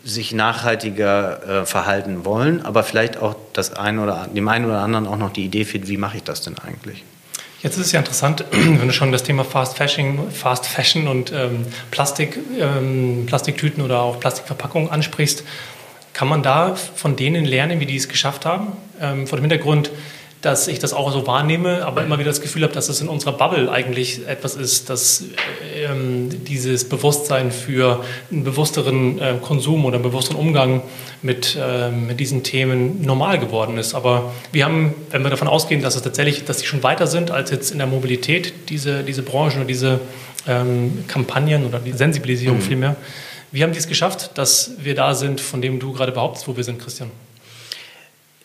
sich nachhaltiger äh, verhalten wollen, aber vielleicht auch das ein oder, dem einen oder anderen auch noch die Idee fehlt, wie mache ich das denn eigentlich? Jetzt ist es ja interessant, wenn du schon das Thema Fast Fashion, Fast Fashion und ähm, Plastik, ähm, Plastiktüten oder auch Plastikverpackungen ansprichst. Kann man da von denen lernen, wie die es geschafft haben? Ähm, vor dem Hintergrund, dass ich das auch so wahrnehme, aber immer wieder das Gefühl habe, dass es in unserer Bubble eigentlich etwas ist, dass ähm, dieses Bewusstsein für einen bewussteren äh, Konsum oder einen bewussteren Umgang mit, äh, mit diesen Themen normal geworden ist. Aber wir haben, wenn wir davon ausgehen, dass es tatsächlich, dass sie schon weiter sind als jetzt in der Mobilität, diese, diese Branchen oder diese ähm, Kampagnen oder die Sensibilisierung mhm. vielmehr, wie haben die es geschafft, dass wir da sind, von dem du gerade behauptest, wo wir sind, Christian?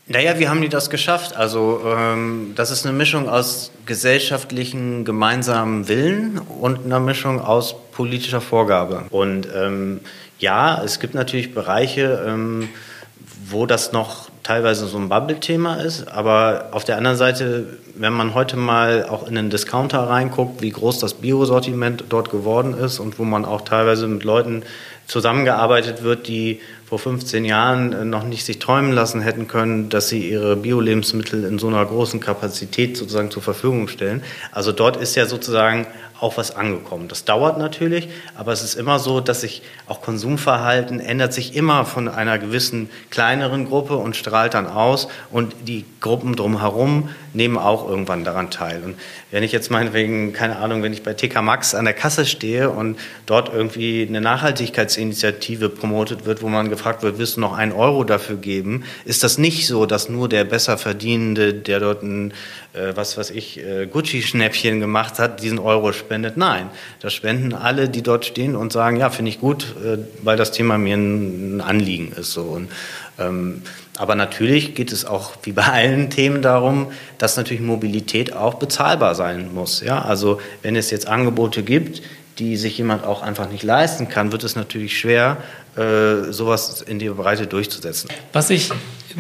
Naja, wie haben die das geschafft? Also ähm, das ist eine Mischung aus gesellschaftlichen gemeinsamen Willen und einer Mischung aus politischer Vorgabe. Und ähm, ja, es gibt natürlich Bereiche, ähm, wo das noch teilweise so ein Bubble-Thema ist, aber auf der anderen Seite, wenn man heute mal auch in den Discounter reinguckt, wie groß das Biosortiment dort geworden ist und wo man auch teilweise mit Leuten zusammengearbeitet wird, die vor 15 Jahren äh, noch nicht sich träumen lassen hätten können, dass sie ihre Bio-Lebensmittel in so einer großen Kapazität sozusagen zur Verfügung stellen. Also dort ist ja sozusagen auch was angekommen. Das dauert natürlich, aber es ist immer so, dass sich auch Konsumverhalten ändert sich immer von einer gewissen kleineren Gruppe und strahlt dann aus und die Gruppen drumherum nehmen auch irgendwann daran teil. Und wenn ich jetzt meinetwegen, keine Ahnung, wenn ich bei TK Max an der Kasse stehe und dort irgendwie eine Nachhaltigkeitsinitiative promotet wird, wo man gefragt wird, willst du noch einen Euro dafür geben, ist das nicht so, dass nur der Besserverdienende, der dort ein, äh, was weiß ich, äh, Gucci-Schnäppchen gemacht hat, diesen Euro spendet. Nein, das spenden alle, die dort stehen und sagen, ja, finde ich gut, äh, weil das Thema mir ein Anliegen ist. So. Und, ähm, aber natürlich geht es auch wie bei allen Themen darum, dass natürlich Mobilität auch bezahlbar sein muss. Ja? Also wenn es jetzt Angebote gibt, die sich jemand auch einfach nicht leisten kann, wird es natürlich schwer, äh, sowas in der Breite durchzusetzen. Was ich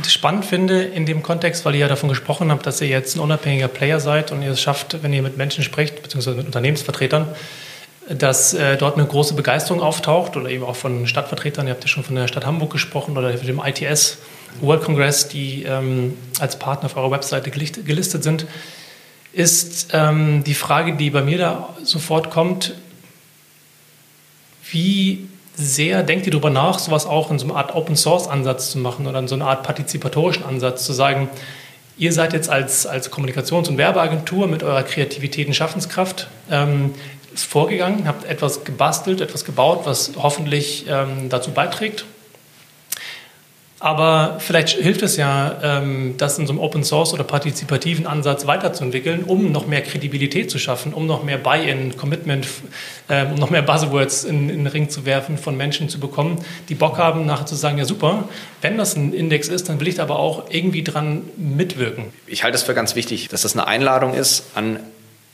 spannend finde in dem Kontext, weil ihr ja davon gesprochen habt, dass ihr jetzt ein unabhängiger Player seid und ihr es schafft, wenn ihr mit Menschen sprecht, beziehungsweise mit Unternehmensvertretern, dass äh, dort eine große Begeisterung auftaucht oder eben auch von Stadtvertretern. Ihr habt ja schon von der Stadt Hamburg gesprochen oder dem ITS World Congress, die ähm, als Partner auf eurer Webseite gelistet sind. Ist ähm, die Frage, die bei mir da sofort kommt, wie sehr denkt ihr darüber nach, sowas auch in so einer Art Open-Source-Ansatz zu machen oder in so einer Art partizipatorischen Ansatz zu sagen, ihr seid jetzt als, als Kommunikations- und Werbeagentur mit eurer Kreativität und Schaffenskraft ähm, vorgegangen, habt etwas gebastelt, etwas gebaut, was hoffentlich ähm, dazu beiträgt aber vielleicht hilft es ja, ähm, das in so einem Open Source oder partizipativen Ansatz weiterzuentwickeln, um noch mehr Kredibilität zu schaffen, um noch mehr Buy-in, Commitment, ähm, um noch mehr Buzzwords in, den Ring zu werfen, von Menschen zu bekommen, die Bock haben, nachher zu sagen, ja super, wenn das ein Index ist, dann will ich da aber auch irgendwie dran mitwirken. Ich halte es für ganz wichtig, dass das eine Einladung ist an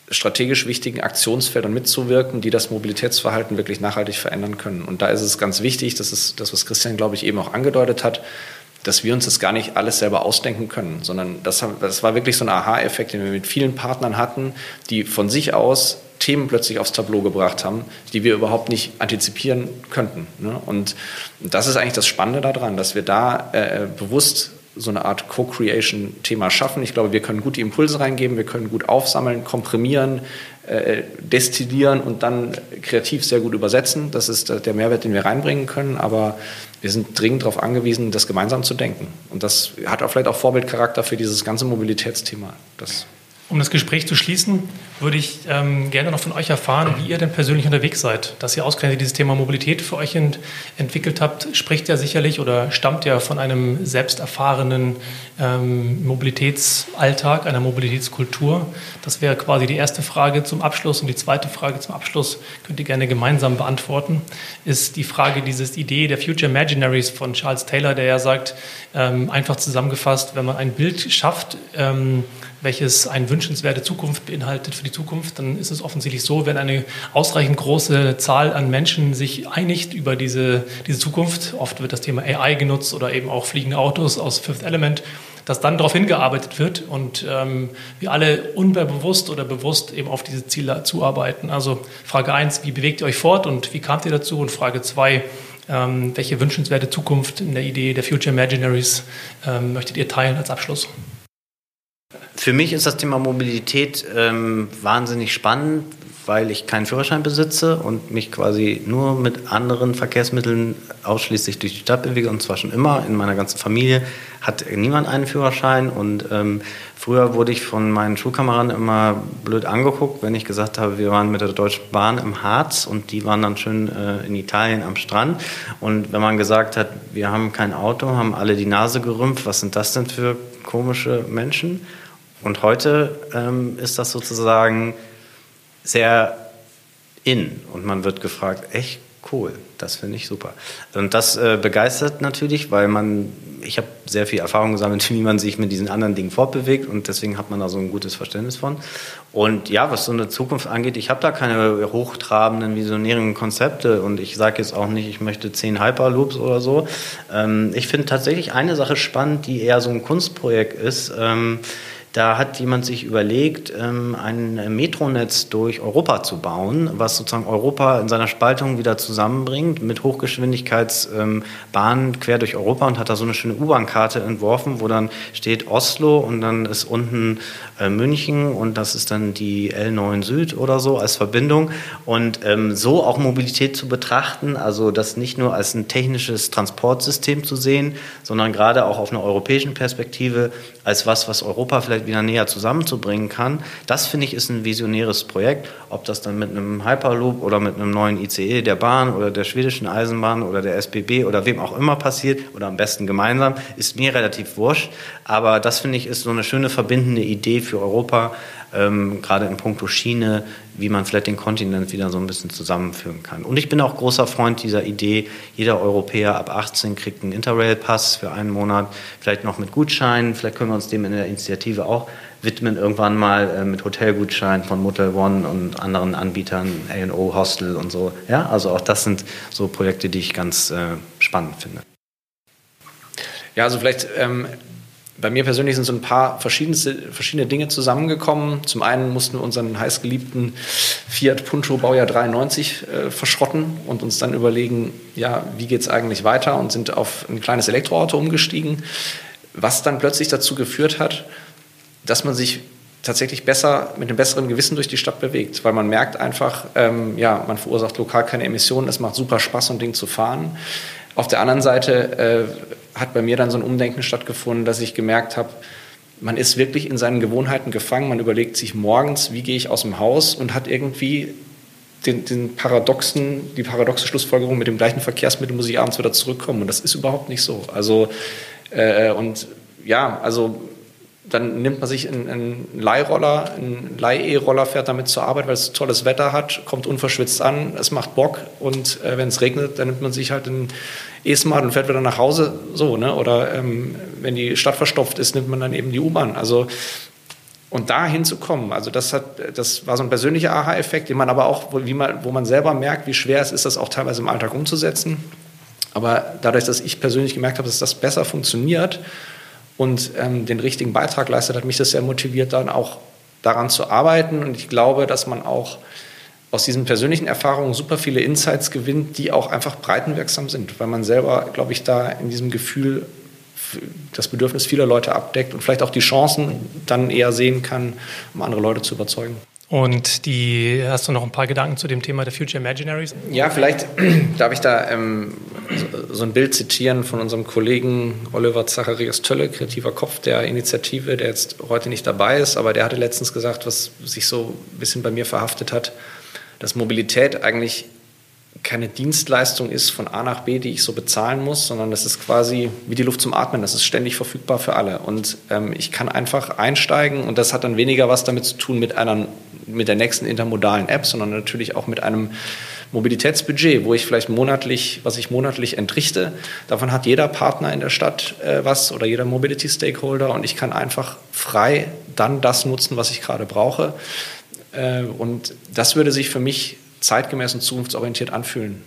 strategisch wichtigen Aktionsfeldern mitzuwirken, die das Mobilitätsverhalten wirklich nachhaltig verändern können. Und da ist es ganz wichtig, das ist das, was Christian, glaube ich, eben auch angedeutet hat, dass wir uns das gar nicht alles selber ausdenken können, sondern das, das war wirklich so ein Aha-Effekt, den wir mit vielen Partnern hatten, die von sich aus Themen plötzlich aufs Tableau gebracht haben, die wir überhaupt nicht antizipieren könnten. Ne? Und das ist eigentlich das Spannende daran, dass wir da äh, bewusst so eine Art Co-Creation-Thema schaffen. Ich glaube, wir können gut die Impulse reingeben, wir können gut aufsammeln, komprimieren, äh, destillieren und dann kreativ sehr gut übersetzen. Das ist der Mehrwert, den wir reinbringen können. Aber wir sind dringend darauf angewiesen, das gemeinsam zu denken. Und das hat auch vielleicht auch Vorbildcharakter für dieses ganze Mobilitätsthema. Das um das Gespräch zu schließen, würde ich ähm, gerne noch von euch erfahren, wie ihr denn persönlich unterwegs seid. Dass ihr ausgerechnet dieses Thema Mobilität für euch ent entwickelt habt, spricht ja sicherlich oder stammt ja von einem selbst erfahrenen ähm, Mobilitätsalltag, einer Mobilitätskultur. Das wäre quasi die erste Frage zum Abschluss. Und die zweite Frage zum Abschluss könnt ihr gerne gemeinsam beantworten, ist die Frage dieses Idee der Future Imaginaries von Charles Taylor, der ja sagt, ähm, einfach zusammengefasst, wenn man ein Bild schafft, ähm, welches eine wünschenswerte Zukunft beinhaltet für die Zukunft, dann ist es offensichtlich so, wenn eine ausreichend große Zahl an Menschen sich einigt über diese, diese Zukunft, oft wird das Thema AI genutzt oder eben auch fliegende Autos aus Fifth Element, dass dann darauf hingearbeitet wird und ähm, wir alle unbewusst oder bewusst eben auf diese Ziele zuarbeiten. Also Frage 1, wie bewegt ihr euch fort und wie kamt ihr dazu? Und Frage 2, ähm, welche wünschenswerte Zukunft in der Idee der Future Imaginaries ähm, möchtet ihr teilen als Abschluss? Für mich ist das Thema Mobilität ähm, wahnsinnig spannend, weil ich keinen Führerschein besitze und mich quasi nur mit anderen Verkehrsmitteln ausschließlich durch die Stadt bewege und zwar schon immer. In meiner ganzen Familie hat niemand einen Führerschein und ähm, früher wurde ich von meinen Schulkameraden immer blöd angeguckt, wenn ich gesagt habe, wir waren mit der Deutschen Bahn im Harz und die waren dann schön äh, in Italien am Strand. Und wenn man gesagt hat, wir haben kein Auto, haben alle die Nase gerümpft, was sind das denn für komische Menschen? Und heute ähm, ist das sozusagen sehr in und man wird gefragt, echt cool, das finde ich super. Und das äh, begeistert natürlich, weil man, ich habe sehr viel Erfahrung gesammelt, wie man sich mit diesen anderen Dingen fortbewegt und deswegen hat man da so ein gutes Verständnis von. Und ja, was so eine Zukunft angeht, ich habe da keine hochtrabenden, visionären Konzepte und ich sage jetzt auch nicht, ich möchte zehn Hyperloops oder so. Ähm, ich finde tatsächlich eine Sache spannend, die eher so ein Kunstprojekt ist. Ähm, da hat jemand sich überlegt, ähm, ein Metronetz durch Europa zu bauen, was sozusagen Europa in seiner Spaltung wieder zusammenbringt mit Hochgeschwindigkeitsbahnen quer durch Europa und hat da so eine schöne U-Bahn-Karte entworfen, wo dann steht Oslo und dann ist unten äh, München und das ist dann die L9 Süd oder so als Verbindung. Und ähm, so auch Mobilität zu betrachten, also das nicht nur als ein technisches Transportsystem zu sehen, sondern gerade auch auf einer europäischen Perspektive als was, was Europa vielleicht wieder näher zusammenzubringen kann. Das finde ich ist ein visionäres Projekt. Ob das dann mit einem Hyperloop oder mit einem neuen ICE der Bahn oder der schwedischen Eisenbahn oder der SBB oder wem auch immer passiert oder am besten gemeinsam, ist mir relativ wurscht. Aber das finde ich ist so eine schöne verbindende Idee für Europa, ähm, gerade in puncto Schiene, wie man vielleicht den Kontinent wieder so ein bisschen zusammenführen kann. Und ich bin auch großer Freund dieser Idee, jeder Europäer ab 18 kriegt einen Interrail-Pass für einen Monat, vielleicht noch mit Gutscheinen, vielleicht können wir uns dem in der Initiative auch widmen, irgendwann mal äh, mit Hotelgutscheinen von Motel One und anderen Anbietern, A&O Hostel und so. Ja, also auch das sind so Projekte, die ich ganz äh, spannend finde. Ja, also vielleicht ähm, bei mir persönlich sind so ein paar verschiedene Dinge zusammengekommen. Zum einen mussten wir unseren heißgeliebten Fiat Punto Baujahr 93 äh, verschrotten und uns dann überlegen, ja, wie geht es eigentlich weiter und sind auf ein kleines Elektroauto umgestiegen, was dann plötzlich dazu geführt hat, dass man sich tatsächlich besser mit einem besseren Gewissen durch die Stadt bewegt, weil man merkt einfach, ähm, ja, man verursacht lokal keine Emissionen, es macht super Spaß, so ein Ding zu fahren. Auf der anderen Seite äh, hat bei mir dann so ein Umdenken stattgefunden, dass ich gemerkt habe, man ist wirklich in seinen Gewohnheiten gefangen. Man überlegt sich morgens, wie gehe ich aus dem Haus und hat irgendwie den, den paradoxen, die paradoxe Schlussfolgerung, mit dem gleichen Verkehrsmittel muss ich abends wieder zurückkommen. Und das ist überhaupt nicht so. Also, äh, und ja, also dann nimmt man sich einen, Leihroller, einen Leih-E-Roller, fährt damit zur Arbeit, weil es tolles Wetter hat, kommt unverschwitzt an, es macht Bock und äh, wenn es regnet, dann nimmt man sich halt einen E-Smart und fährt wieder nach Hause, so, ne? Oder ähm, wenn die Stadt verstopft ist, nimmt man dann eben die U-Bahn. Also Und da hinzukommen, also das hat, das war so ein persönlicher Aha-Effekt, den man aber auch, wie man, wo man selber merkt, wie schwer es ist, das auch teilweise im Alltag umzusetzen. Aber dadurch, dass ich persönlich gemerkt habe, dass das besser funktioniert und ähm, den richtigen Beitrag leistet, hat mich das sehr motiviert, dann auch daran zu arbeiten. Und ich glaube, dass man auch aus diesen persönlichen Erfahrungen super viele Insights gewinnt, die auch einfach breitenwirksam sind, weil man selber, glaube ich, da in diesem Gefühl das Bedürfnis vieler Leute abdeckt und vielleicht auch die Chancen dann eher sehen kann, um andere Leute zu überzeugen. Und die hast du noch ein paar Gedanken zu dem Thema der Future Imaginaries? Ja, vielleicht darf ich da ähm, so, so, ein Bild zitieren von unserem Kollegen Oliver Zacharias Tölle, kreativer Kopf der Initiative, der jetzt heute nicht dabei ist, aber der hatte letztens gesagt, was sich so ein bisschen bei mir verhaftet hat, dass Mobilität eigentlich keine Dienstleistung ist von A nach B, die ich so bezahlen muss, sondern das ist quasi wie die Luft zum Atmen. Das ist ständig verfügbar für alle. Und ähm, ich kann einfach einsteigen und das hat dann weniger was damit zu tun mit einer, mit der nächsten intermodalen App, sondern natürlich auch mit einem Mobilitätsbudget, wo ich vielleicht monatlich, was ich monatlich entrichte. Davon hat jeder Partner in der Stadt äh, was oder jeder Mobility Stakeholder und ich kann einfach frei dann das nutzen, was ich gerade brauche. Äh, und das würde sich für mich zeitgemäß und zukunftsorientiert anfühlen.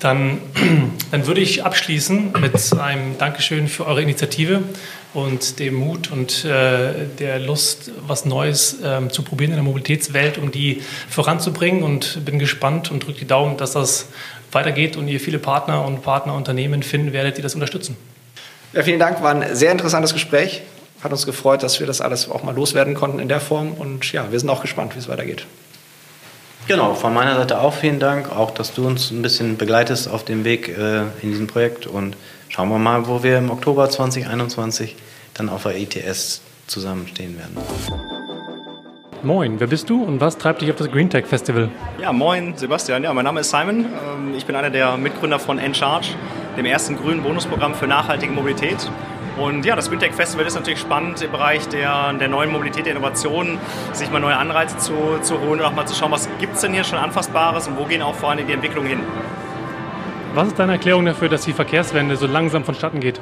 Dann, dann würde ich abschließen mit einem Dankeschön für eure Initiative und dem Mut und äh, der Lust, was Neues äh, zu probieren in der Mobilitätswelt, um die voranzubringen. Und bin gespannt und drücke die Daumen, dass das weitergeht und ihr viele Partner und Partnerunternehmen finden werdet, die das unterstützen. Ja, vielen Dank, war ein sehr interessantes Gespräch. Hat uns gefreut, dass wir das alles auch mal loswerden konnten in der Form. Und ja, wir sind auch gespannt, wie es weitergeht. Genau, von meiner Seite auch vielen Dank, auch dass du uns ein bisschen begleitest auf dem Weg äh, in diesem Projekt und schauen wir mal, wo wir im Oktober 2021 dann auf der ETS zusammenstehen werden. Moin, wer bist du und was treibt dich auf das Green Tech Festival? Ja, moin, Sebastian. Ja, mein Name ist Simon. Ähm, ich bin einer der Mitgründer von Encharge, dem ersten grünen Bonusprogramm für nachhaltige Mobilität. Und ja, das Windtech Festival ist natürlich spannend im Bereich der, der neuen Mobilität, der Innovation, sich mal neue Anreize zu, zu holen und auch mal zu schauen, was gibt es denn hier schon Anfassbares und wo gehen auch vor allem die Entwicklungen hin. Was ist deine Erklärung dafür, dass die Verkehrswende so langsam vonstatten geht?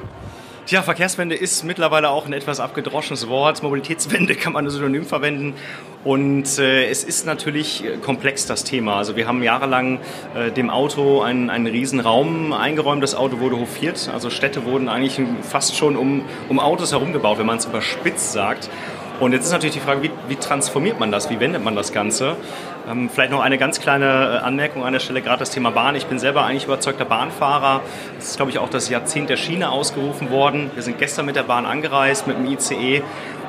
Tja, Verkehrswende ist mittlerweile auch ein etwas abgedroschenes Wort. Mobilitätswende kann man ein Synonym verwenden. Und äh, es ist natürlich äh, komplex, das Thema. Also wir haben jahrelang äh, dem Auto einen, einen riesen Raum eingeräumt. Das Auto wurde hofiert. Also Städte wurden eigentlich fast schon um, um Autos herumgebaut, wenn man es überspitzt sagt. Und jetzt ist natürlich die Frage, wie, wie transformiert man das? Wie wendet man das Ganze? Ähm, vielleicht noch eine ganz kleine äh, Anmerkung an der Stelle, gerade das Thema Bahn. Ich bin selber eigentlich überzeugter Bahnfahrer. Es ist, glaube ich, auch das Jahrzehnt der Schiene ausgerufen worden. Wir sind gestern mit der Bahn angereist, mit dem ICE.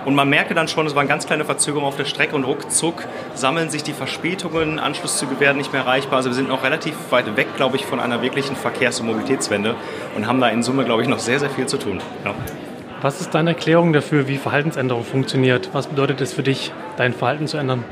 Und man merke dann schon, es waren ganz kleine Verzögerungen auf der Strecke und ruckzuck sammeln sich die Verspätungen, Anschlusszüge werden nicht mehr erreichbar. Also wir sind noch relativ weit weg, glaube ich, von einer wirklichen Verkehrs- und Mobilitätswende und haben da in Summe, glaube ich, noch sehr, sehr viel zu tun. Ja. Was ist deine Erklärung dafür, wie Verhaltensänderung funktioniert? Was bedeutet es für dich, dein Verhalten zu ändern?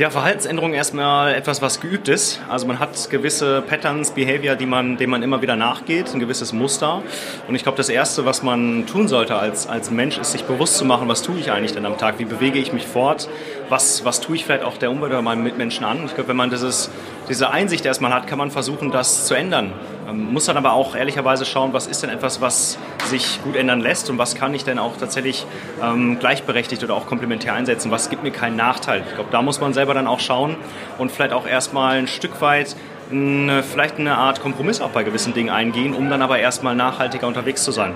Ja, Verhaltensänderung erstmal etwas, was geübt ist. Also man hat gewisse Patterns, Behavior, die man, denen man immer wieder nachgeht, ein gewisses Muster. Und ich glaube, das Erste, was man tun sollte als, als Mensch, ist sich bewusst zu machen, was tue ich eigentlich denn am Tag? Wie bewege ich mich fort? Was, was tue ich vielleicht auch der Umwelt oder meinen Mitmenschen an? Ich glaube, wenn man dieses, diese Einsicht erstmal hat, kann man versuchen, das zu ändern. Man muss dann aber auch ehrlicherweise schauen, was ist denn etwas, was sich gut ändern lässt und was kann ich denn auch tatsächlich ähm, gleichberechtigt oder auch komplementär einsetzen? Was gibt mir keinen Nachteil? Ich glaube, da muss man selber dann auch schauen und vielleicht auch erstmal ein Stück weit eine, vielleicht eine Art Kompromiss auch bei gewissen Dingen eingehen, um dann aber erstmal nachhaltiger unterwegs zu sein.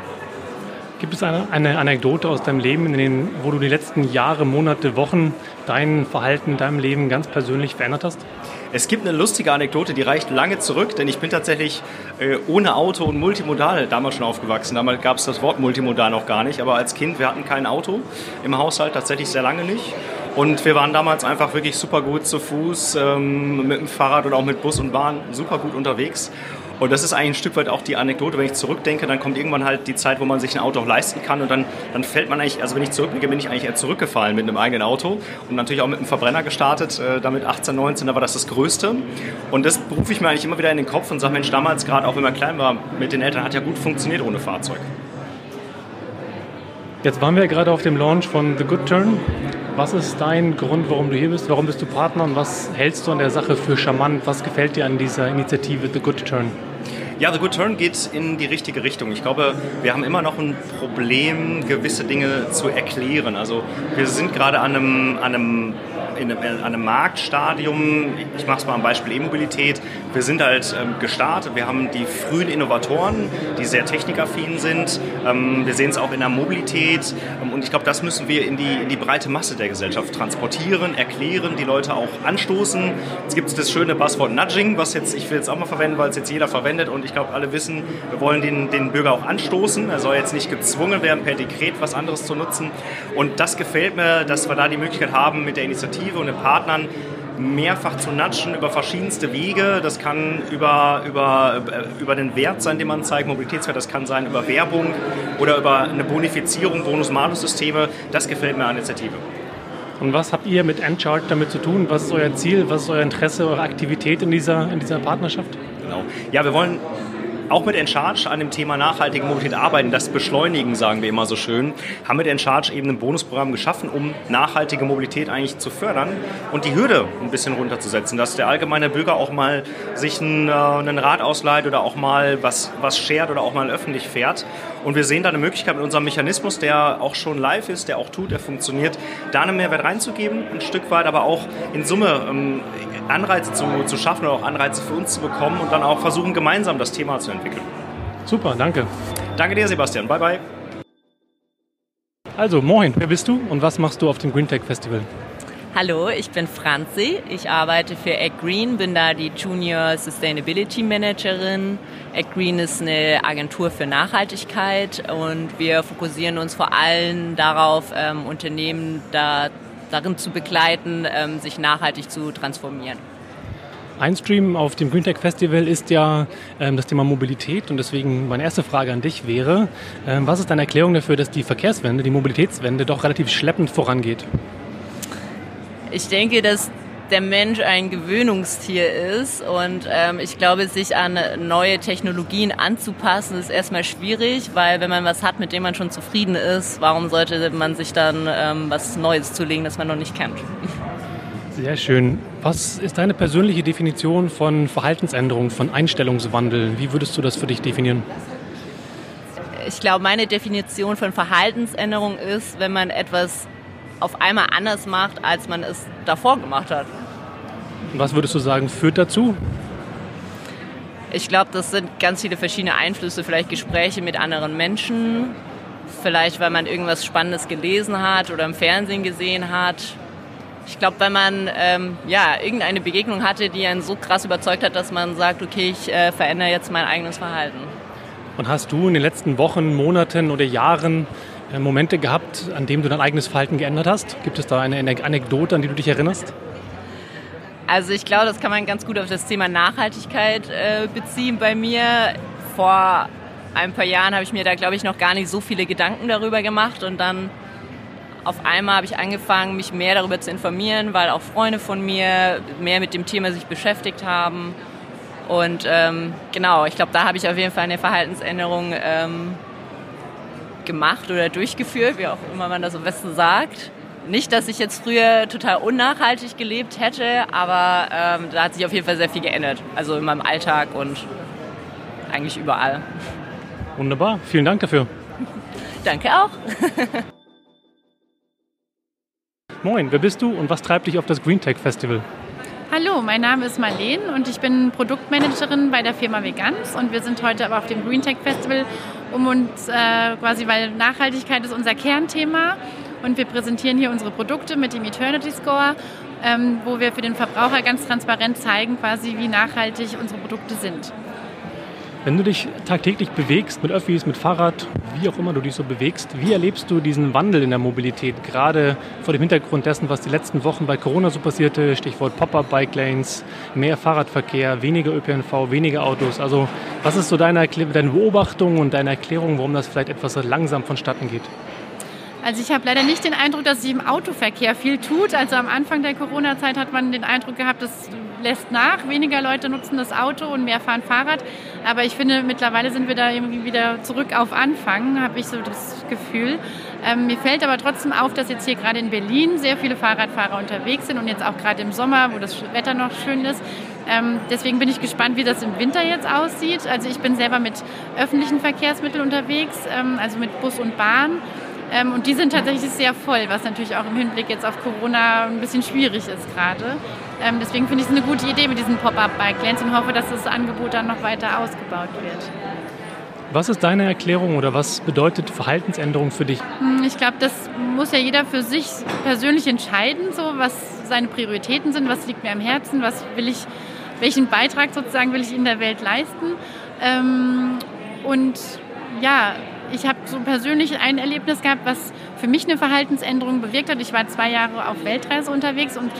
Gibt es eine, eine Anekdote aus deinem Leben, denen, wo du die letzten Jahre, Monate, Wochen dein Verhalten in deinem Leben ganz persönlich verändert hast? Es gibt eine lustige Anekdote, die reicht lange zurück, denn ich bin tatsächlich äh, ohne Auto und multimodal damals schon aufgewachsen. Damals gab es das Wort multimodal noch gar nicht, aber als Kind, wir hatten kein Auto im Haushalt, tatsächlich sehr lange nicht. Und wir waren damals einfach wirklich super gut zu Fuß, ähm, mit dem Fahrrad oder auch mit Bus und Bahn super gut unterwegs. Und das ist eigentlich ein Stück weit auch die Anekdote, wenn ich zurückdenke, dann kommt irgendwann halt die Zeit, wo man sich ein Auto auch leisten kann und dann, dann fällt man eigentlich, also wenn ich zurückblicke, bin ich eigentlich eher zurückgefallen mit einem eigenen Auto und natürlich auch mit einem Verbrenner gestartet, äh, damit 18, 19, da war das das Größte. Und das berufe ich mir eigentlich immer wieder in den Kopf und sage, Mensch, damals gerade auch wenn man klein war mit den Eltern, hat ja gut funktioniert ohne Fahrzeug. Jetzt waren wir gerade auf dem Launch von The Good Turn. Was ist dein Grund, warum du hier bist? Warum bist du Partner und was hältst du an der Sache für charmant? Was gefällt dir an dieser Initiative The Good Turn? Ja, The Good Turn geht in die richtige Richtung. Ich glaube, wir haben immer noch ein Problem, gewisse Dinge zu erklären. Also wir sind gerade an einem, an einem in einem, in einem Marktstadium, ich mache es mal am Beispiel E-Mobilität, wir sind halt ähm, gestartet, wir haben die frühen Innovatoren, die sehr technikaffin sind, ähm, wir sehen es auch in der Mobilität ähm, und ich glaube, das müssen wir in die, in die breite Masse der Gesellschaft transportieren, erklären, die Leute auch anstoßen. Jetzt gibt es das schöne Passwort Nudging, was jetzt, ich will es auch mal verwenden, weil es jetzt jeder verwendet und ich glaube, alle wissen, wir wollen den, den Bürger auch anstoßen, er soll jetzt nicht gezwungen werden, per Dekret was anderes zu nutzen und das gefällt mir, dass wir da die Möglichkeit haben, mit der Initiative und den Partnern mehrfach zu natschen über verschiedenste Wege. Das kann über, über, äh, über den Wert sein, den man zeigt, Mobilitätswert, das kann sein über Werbung oder über eine Bonifizierung, Bonus-Malus-Systeme. Das gefällt mir an Initiative. Und was habt ihr mit Endchart damit zu tun? Was ist euer Ziel? Was ist euer Interesse, eure Aktivität in dieser, in dieser Partnerschaft? Genau. Ja, wir wollen auch mit Encharge an dem Thema nachhaltige Mobilität arbeiten, das beschleunigen, sagen wir immer so schön, haben mit Encharge eben ein Bonusprogramm geschaffen, um nachhaltige Mobilität eigentlich zu fördern und die Hürde ein bisschen runterzusetzen, dass der allgemeine Bürger auch mal sich einen, äh, einen Rad ausleiht oder auch mal was, was shared oder auch mal öffentlich fährt. Und wir sehen da eine Möglichkeit mit unserem Mechanismus, der auch schon live ist, der auch tut, der funktioniert, da einen Mehrwert reinzugeben, ein Stück weit, aber auch in Summe ähm, Anreize zu, zu schaffen oder auch Anreize für uns zu bekommen und dann auch versuchen, gemeinsam das Thema zu entwickeln. Super, danke. Danke dir, Sebastian. Bye, bye. Also, moin, wer bist du und was machst du auf dem Green Tech Festival? Hallo, ich bin Franzi. Ich arbeite für AgGreen, bin da die Junior Sustainability Managerin. AgGreen ist eine Agentur für Nachhaltigkeit und wir fokussieren uns vor allem darauf, ähm, Unternehmen da, darin zu begleiten, ähm, sich nachhaltig zu transformieren. Ein Stream auf dem GreenTech Festival ist ja ähm, das Thema Mobilität und deswegen meine erste Frage an dich wäre, ähm, was ist deine Erklärung dafür, dass die Verkehrswende, die Mobilitätswende doch relativ schleppend vorangeht? Ich denke, dass der Mensch ein Gewöhnungstier ist und ähm, ich glaube, sich an neue Technologien anzupassen ist erstmal schwierig, weil wenn man was hat, mit dem man schon zufrieden ist, warum sollte man sich dann ähm, was Neues zulegen, das man noch nicht kennt? Sehr schön. Was ist deine persönliche Definition von Verhaltensänderung, von Einstellungswandel? Wie würdest du das für dich definieren? Ich glaube, meine Definition von Verhaltensänderung ist, wenn man etwas auf einmal anders macht, als man es davor gemacht hat. Was würdest du sagen, führt dazu? Ich glaube, das sind ganz viele verschiedene Einflüsse, vielleicht Gespräche mit anderen Menschen, vielleicht weil man irgendwas Spannendes gelesen hat oder im Fernsehen gesehen hat. Ich glaube, wenn man ähm, ja, irgendeine Begegnung hatte, die einen so krass überzeugt hat, dass man sagt, okay, ich äh, verändere jetzt mein eigenes Verhalten. Und hast du in den letzten Wochen, Monaten oder Jahren Momente gehabt, an denen du dein eigenes Verhalten geändert hast? Gibt es da eine Anekdote, an die du dich erinnerst? Also ich glaube, das kann man ganz gut auf das Thema Nachhaltigkeit äh, beziehen bei mir. Vor ein paar Jahren habe ich mir da, glaube ich, noch gar nicht so viele Gedanken darüber gemacht und dann auf einmal habe ich angefangen, mich mehr darüber zu informieren, weil auch Freunde von mir mehr mit dem Thema sich beschäftigt haben. Und ähm, genau, ich glaube, da habe ich auf jeden Fall eine Verhaltensänderung ähm, gemacht oder durchgeführt, wie auch immer man das am besten sagt. Nicht, dass ich jetzt früher total unnachhaltig gelebt hätte, aber ähm, da hat sich auf jeden Fall sehr viel geändert. Also in meinem Alltag und eigentlich überall. Wunderbar, vielen Dank dafür. Danke auch. Moin, wer bist du und was treibt dich auf das Green Tech Festival? Hallo, mein Name ist Marlene und ich bin Produktmanagerin bei der Firma Vegans und wir sind heute aber auf dem Green Tech Festival, um uns äh, quasi, weil Nachhaltigkeit ist unser Kernthema und wir präsentieren hier unsere Produkte mit dem Eternity Score, ähm, wo wir für den Verbraucher ganz transparent zeigen, quasi wie nachhaltig unsere Produkte sind. Wenn du dich tagtäglich bewegst, mit Öffis, mit Fahrrad, wie auch immer du dich so bewegst, wie erlebst du diesen Wandel in der Mobilität, gerade vor dem Hintergrund dessen, was die letzten Wochen bei Corona so passierte, Stichwort Pop-up-Bike-Lanes, mehr Fahrradverkehr, weniger ÖPNV, weniger Autos. Also was ist so deine, deine Beobachtung und deine Erklärung, warum das vielleicht etwas langsam vonstatten geht? Also ich habe leider nicht den Eindruck, dass sich im Autoverkehr viel tut. Also am Anfang der Corona-Zeit hat man den Eindruck gehabt, das lässt nach. Weniger Leute nutzen das Auto und mehr fahren Fahrrad. Aber ich finde, mittlerweile sind wir da irgendwie wieder zurück auf Anfang, habe ich so das Gefühl. Ähm, mir fällt aber trotzdem auf, dass jetzt hier gerade in Berlin sehr viele Fahrradfahrer unterwegs sind und jetzt auch gerade im Sommer, wo das Wetter noch schön ist, Ähm, deswegen bin ich gespannt, wie das im Winter jetzt aussieht. Also ich bin selber mit öffentlichen Verkehrsmitteln unterwegs, ähm, also mit Bus und Bahn. Ähm, und die sind tatsächlich sehr voll, was natürlich auch im Hinblick jetzt auf Corona ein bisschen schwierig ist gerade. Ähm, deswegen finde ich es eine gute Idee mit diesen Pop-up-Bike-Lanes und hoffe, dass das Angebot dann noch weiter ausgebaut wird. Was ist deine Erklärung oder was bedeutet Verhaltensänderung für dich? Hm, ich glaube, das muss ja jeder für sich persönlich entscheiden, so was seine Prioritäten sind, was liegt mir am Herzen, was will ich, welchen Beitrag sozusagen will ich in der Welt leisten. Ähm, und ja, ich habe so persönlich ein Erlebnis gehabt, was für mich eine Verhaltensänderung bewirkt hat. Ich war zwei Jahre auf Weltreise unterwegs und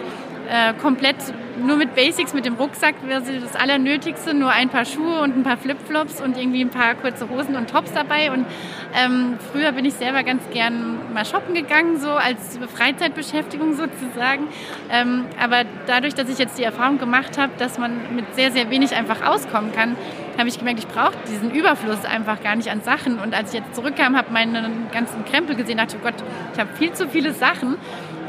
äh, komplett nur mit Basics, mit dem Rucksack, das Allernötigste, nur ein paar Schuhe und ein paar Flipflops und irgendwie ein paar kurze Hosen und Tops dabei. Und ähm, früher bin ich selber ganz gern mal shoppen gegangen, so als Freizeitbeschäftigung sozusagen. Ähm, aber dadurch, dass ich jetzt die Erfahrung gemacht habe, dass man mit sehr, sehr wenig einfach auskommen kann, habe ich gemerkt, ich brauche diesen Überfluss einfach gar nicht an Sachen. Und als ich jetzt zurückkam, habe meinen ganzen Krempel gesehen, dachte, oh Gott, ich habe viel zu viele Sachen.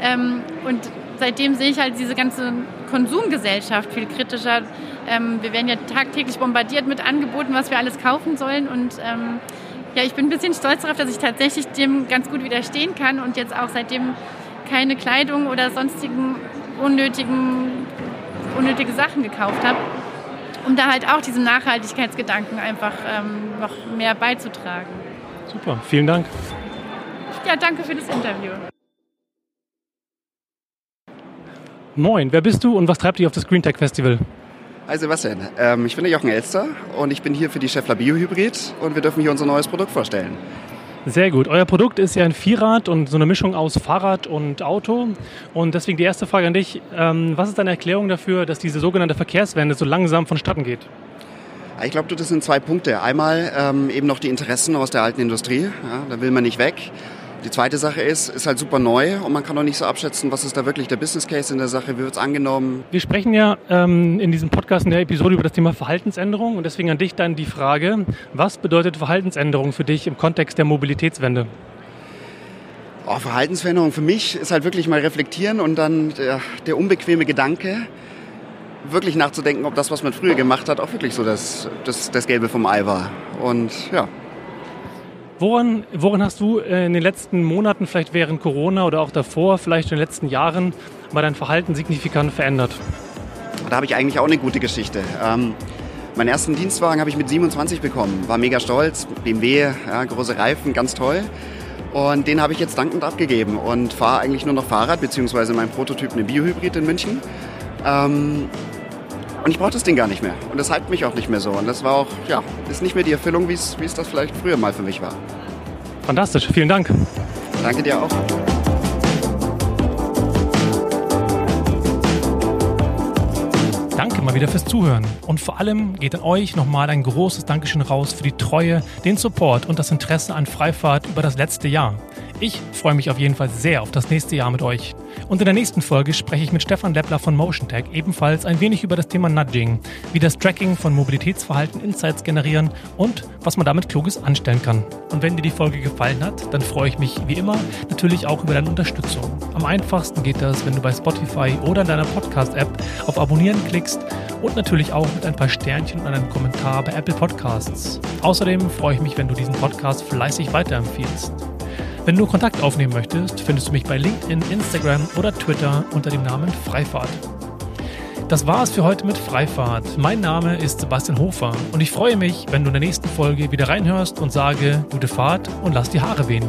Ähm, und seitdem sehe ich halt diese ganze Konsumgesellschaft viel kritischer. Ähm, wir werden ja tagtäglich bombardiert mit Angeboten, was wir alles kaufen sollen. Und ähm, ja, ich bin ein bisschen stolz darauf, dass ich tatsächlich dem ganz gut widerstehen kann und jetzt auch seitdem keine Kleidung oder sonstigen unnötigen, unnötige Sachen gekauft habe, um da halt auch diesem Nachhaltigkeitsgedanken einfach ähm, noch mehr beizutragen. Super, vielen Dank. Ja, danke für das Interview. Moin, wer bist du und was treibt dich auf das Green Tech Festival? Hi Sebastian, ähm, ich bin der Jochen Elster und ich bin hier für die Scheffler Biohybrid und wir dürfen hier unser neues Produkt vorstellen. Sehr gut. Euer Produkt ist ja ein Vierrad und so eine Mischung aus Fahrrad und Auto. Und deswegen die erste Frage an dich. Ähm, was ist deine Erklärung dafür, dass diese sogenannte Verkehrswende so langsam vonstatten geht? Ich glaube, das sind zwei Punkte. Einmal ähm, eben noch die Interessen aus der alten Industrie. Ja, da will man nicht weg. Die zweite Sache ist, ist halt super neu und man kann auch nicht so abschätzen, was ist da wirklich der Business Case in der Sache, wie wird es angenommen. Wir sprechen ja ähm, in diesem Podcast, in der Episode über das Thema Verhaltensänderung und deswegen an dich dann die Frage, was bedeutet Verhaltensänderung für dich im Kontext der Mobilitätswende? Oh, Verhaltensveränderung für mich ist halt wirklich mal reflektieren und dann der, der unbequeme Gedanke, wirklich nachzudenken, ob das, was man früher gemacht hat, auch wirklich so das, das, das Gelbe vom Ei war. Und ja, Woran, woran hast du in den letzten Monaten, vielleicht während Corona oder auch davor, vielleicht in den letzten Jahren, mal dein Verhalten signifikant verändert? Da habe ich eigentlich auch eine gute Geschichte. Ähm, meinen ersten Dienstwagen habe ich mit 27 bekommen, war mega stolz, BMW, ja, große Reifen, ganz toll. Und den habe ich jetzt dankend abgegeben und fahre eigentlich nur noch Fahrrad, beziehungsweise mein Prototyp eine Biohybrid in München. Ähm, und ich brauche das Ding gar nicht mehr. Und das hypt mich auch nicht mehr so. Und das war auch, ja, ist nicht mehr die Erfüllung, wie es das vielleicht früher mal für mich war. Fantastisch, vielen Dank. Danke dir auch. Danke mal wieder fürs Zuhören. Und vor allem geht an euch nochmal ein großes Dankeschön raus für die Treue, den Support und das Interesse an Freifahrt über das letzte Jahr. Ich freue mich auf jeden Fall sehr auf das nächste Jahr mit euch. Und in der nächsten Folge spreche ich mit Stefan Leppler von MotionTech ebenfalls ein wenig über das Thema Nudging, wie das Tracking von Mobilitätsverhalten Insights generieren und was man damit Kluges anstellen kann. Und wenn dir die Folge gefallen hat, dann freue ich mich wie immer natürlich auch über deine Unterstützung. Am einfachsten geht das, wenn du bei Spotify oder in deiner Podcast-App auf Abonnieren klickst und natürlich auch mit ein paar Sternchen und einem Kommentar bei Apple Podcasts. Außerdem freue ich mich, wenn du diesen Podcast fleißig weiterempfiehlst. Wenn du Kontakt aufnehmen möchtest, findest du mich bei LinkedIn, Instagram oder Twitter unter dem Namen Freifahrt. Das war es für heute mit Freifahrt. Mein Name ist Sebastian Hofer und ich freue mich, wenn du in der nächsten Folge wieder reinhörst und sage gute Fahrt und lass die Haare wehen.